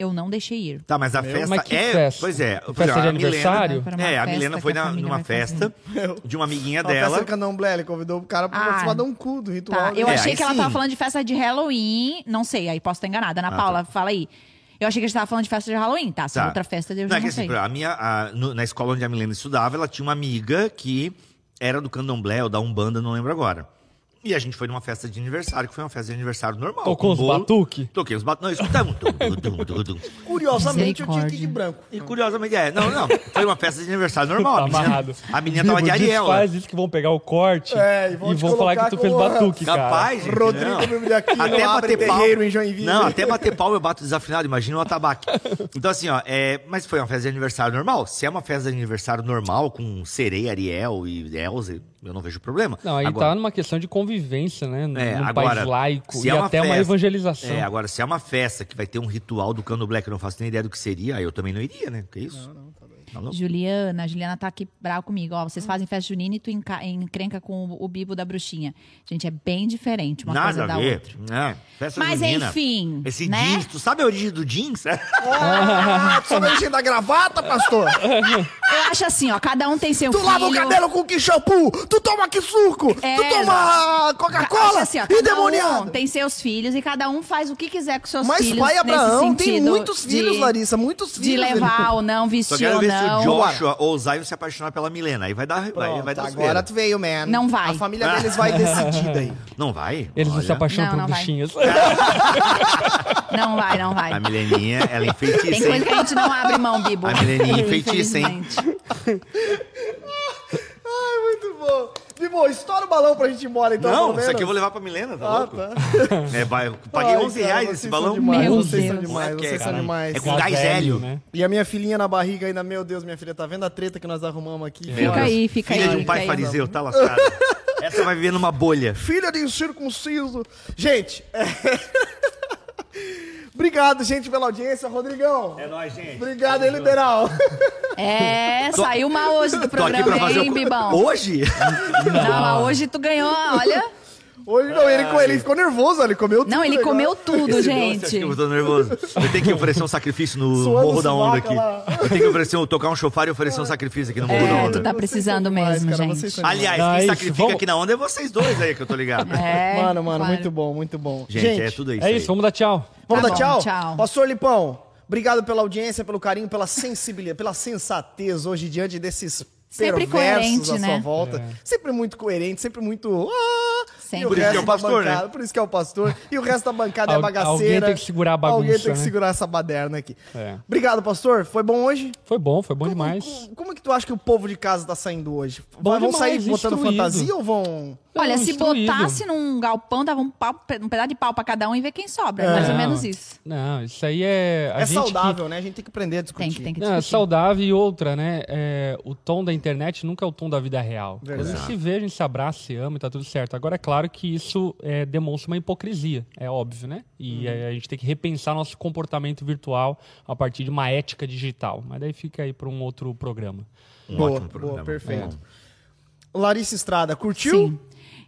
Eu não deixei ir. Tá, mas a festa mas que é. festa? Pois é. Festa de a Milena- aniversário? Uma É, a Milena foi na- numa festa de uma amiguinha Uma festa dela. de candomblé, ele convidou o cara pra Ah. participar de um cu, do ritual. Tá, eu É, achei aí que ela sim. tava falando de festa de Halloween. Não sei, aí posso estar enganada. Ana Ah, Paula, fala aí. Eu achei que a gente tava falando de festa de Halloween, tá? Se é Tá. outra festa, eu Não, já é não que assim, sei. a minha, a- no- na escola onde a Milena estudava, ela tinha uma amiga que era do candomblé ou da Umbanda, não lembro agora. E a gente foi numa festa de aniversário, que foi uma festa de aniversário normal. Tocou com os bolo. batuque? Toquei os batuques. Não, tum, tum. (laughs) Curiosamente, eu tinha que ir de branco. E curiosamente, é. Não, não. Foi uma festa de aniversário normal. Tá a menina, amarrado. a menina tava de Bibo, Ariela. Faz isso que vão pegar o corte É, e e vão vão, te falar que tu fez batuque, cara. Capaz, (laughs) gente. Rodrigo não. Bíblia aqui, Até bater pau. em Joinville. Não, até bater pau eu bato desafinado. Imagina um atabaque. Então, assim, ó, é, mas foi uma festa de aniversário normal. Se é uma festa de aniversário normal, com sereia, Ariel e Elza, eu não vejo problema. Não, aí Agora- tá numa questão de convivência, né? Num É, num agora, país laico se e é uma até uma festa- evangelização. É, agora, se é uma festa que vai ter um ritual do Cano Black, eu não faço nem ideia do que seria, aí eu também não iria, né? Que isso? Tá louco? Juliana, a Juliana tá aqui brava comigo. Ó, vocês fazem festa junina e tu enca- encrenca com o, o bibo da bruxinha. Gente, é bem diferente uma coisa Nada a da ver. outra. É, festa Mas junina. enfim, Esse né? jeans, tu sabe a origem do jeans? (laughs) Ah, tu sabe a da gravata, pastor? (laughs) Eu acho assim, ó, cada um tem seu Tu filho. lava o cabelo com que shampoo? Tu toma que suco? É, tu toma Coca-Cola? assim, ó, e cada demoniado? um tem seus filhos e cada um faz o que quiser com seus Mas filhos. pai nesse Abraão tem muitos filhos, de- Larissa, muitos filhos. De levar ou não, vestir ou se o. Joshua ou o Zion se apaixonar pela Milena. Aí vai dar, vai, Pronto, vai dar agora zoeira. tu veio, man. Não vai. A família deles vai decidir daí. (laughs) Não vai? Eles não se apaixonam Não, por não vai. bichinhas. (laughs) Não vai, não vai. A Mileninha, ela Tem enfeitiça, coisa hein? que a gente não abre mão, Bibo. A Mileninha enfeitiça, hein? (laughs) Ai, muito bom. Bimbo, estoura o balão pra gente ir embora, então, Não, isso aqui eu vou levar pra Milena, tá Ah, louco? tá. (laughs) É, vai, eu paguei Ai, 11 cara, reais esse são balão. Demais, Meu vocês são Deus. demais, Moleque, vocês são cara. demais. É com gás hélio. né? E a minha filhinha na barriga ainda, meu Deus, minha filha, tá vendo a treta que nós arrumamos aqui? Meu Fica Deus. aí, fica Filha aí. de um pai aí. fariseu, tá lascada. (laughs) Essa vai viver numa bolha. Filha de incircunciso. Gente, é... (laughs) obrigado, gente, pela audiência. Rodrigão, É nóis, gente. obrigado aí, liberal. É, (laughs) saiu uma hoje do Tô aqui pra programa, fazer hein, o... Bibão? Hoje? Não, mas hoje tu ganhou, olha. Hoje não, ele, ele ficou nervoso, ele comeu tudo. Não, ele agora. comeu tudo, Esse doce, acho gente. que eu tô nervoso. Eu tenho que oferecer um sacrifício no Suando Morro da Onda aqui. lá. Eu tenho que oferecer, um- tocar um chofar e oferecer um sacrifício aqui no Morro da É, Onda. tu tá precisando mesmo, cara, gente. Aliás, quem é sacrifica vamos- aqui na onda é vocês dois aí que eu tô ligado. (laughs) É, Mano, mano, claro. muito bom, muito bom. Gente, é tudo isso. É aí. isso, vamos dar tchau. Vamos Tá dar bom, tchau? tchau. Pastor Lipão, obrigado pela audiência, pelo carinho, pela sensibilidade, pela sensatez hoje diante desses Sempre perversos coerente, à sua né? volta. Sempre muito coerente, sempre muito... Ah! Sempre. O Por isso resto que é o da pastor, né? bancada- Por isso que é o pastor. E o resto da bancada é bagaceira. alguém tem que segurar a bagunça, Alguém tem que né? segurar essa baderna aqui. É. Obrigado, pastor. Foi bom hoje? Foi bom, foi bom Como- demais. Como, como que tu acha que o povo de casa tá saindo hoje? Bom vão demais, sair botando instruído. fantasia ou vão... Olha, se instruído. botasse num galpão, dava um, pau- um pedaço de pau pra cada um e ver quem sobra. É mais ou Não. menos isso. Não, isso aí é. A é gente saudável, né? A gente tem que aprender a discutir. Tem que, tem que Que... Não, é discutir. saudável e outra, né? É, o tom da internet nunca é o tom da vida real. Quando a Verdade. gente se vê, a gente se abraça, se ama e tá tudo certo. Agora, é claro que isso é, demonstra uma hipocrisia, é óbvio, né? E é, a gente tem que repensar nosso comportamento virtual a partir de uma ética digital. Mas daí fica aí para um outro programa. Um Boa, ótimo boa, programa. perfeito. Larissa Estrada, curtiu? Sim.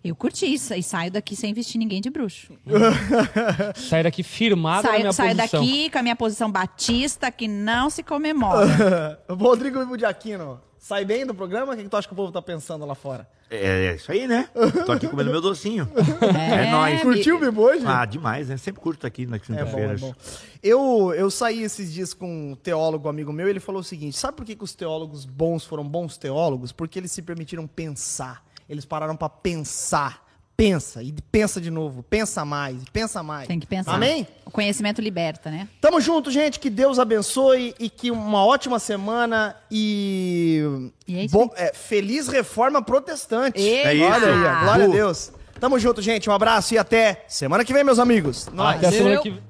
Eu curti isso e saio daqui sem vestir ninguém de bruxo. (laughs) Sair daqui firmado na minha Saio, saio posição. daqui com a minha posição batista que não se comemora. (laughs) Rodrigo Budiaquino, sai bem do programa? O que, que tu acha que o povo tá pensando lá fora? É, é isso aí, né? Tô aqui comendo meu docinho. É, (laughs) É nóis. Curtiu o Bibo hoje? Ah, demais, né? Sempre curto aqui na É bom, é quinta-feira. bom. Eu, eu saí esses dias com um teólogo amigo meu e ele falou o seguinte: sabe por que, que os teólogos bons foram bons teólogos? Porque eles se permitiram pensar. Eles pararam pra pensar. Pensa, e pensa de novo, pensa mais, e pensa mais. Tem que pensar. Amém? O conhecimento liberta, né? Tamo junto, gente. Que Deus abençoe e que uma ótima semana e. E é Bo- é, feliz reforma protestante. Eita! É isso. Olha aí, ó. glória a. Deus. Tamo junto, gente. Um abraço e até semana que vem, meus amigos. Nós. Até semana que vem.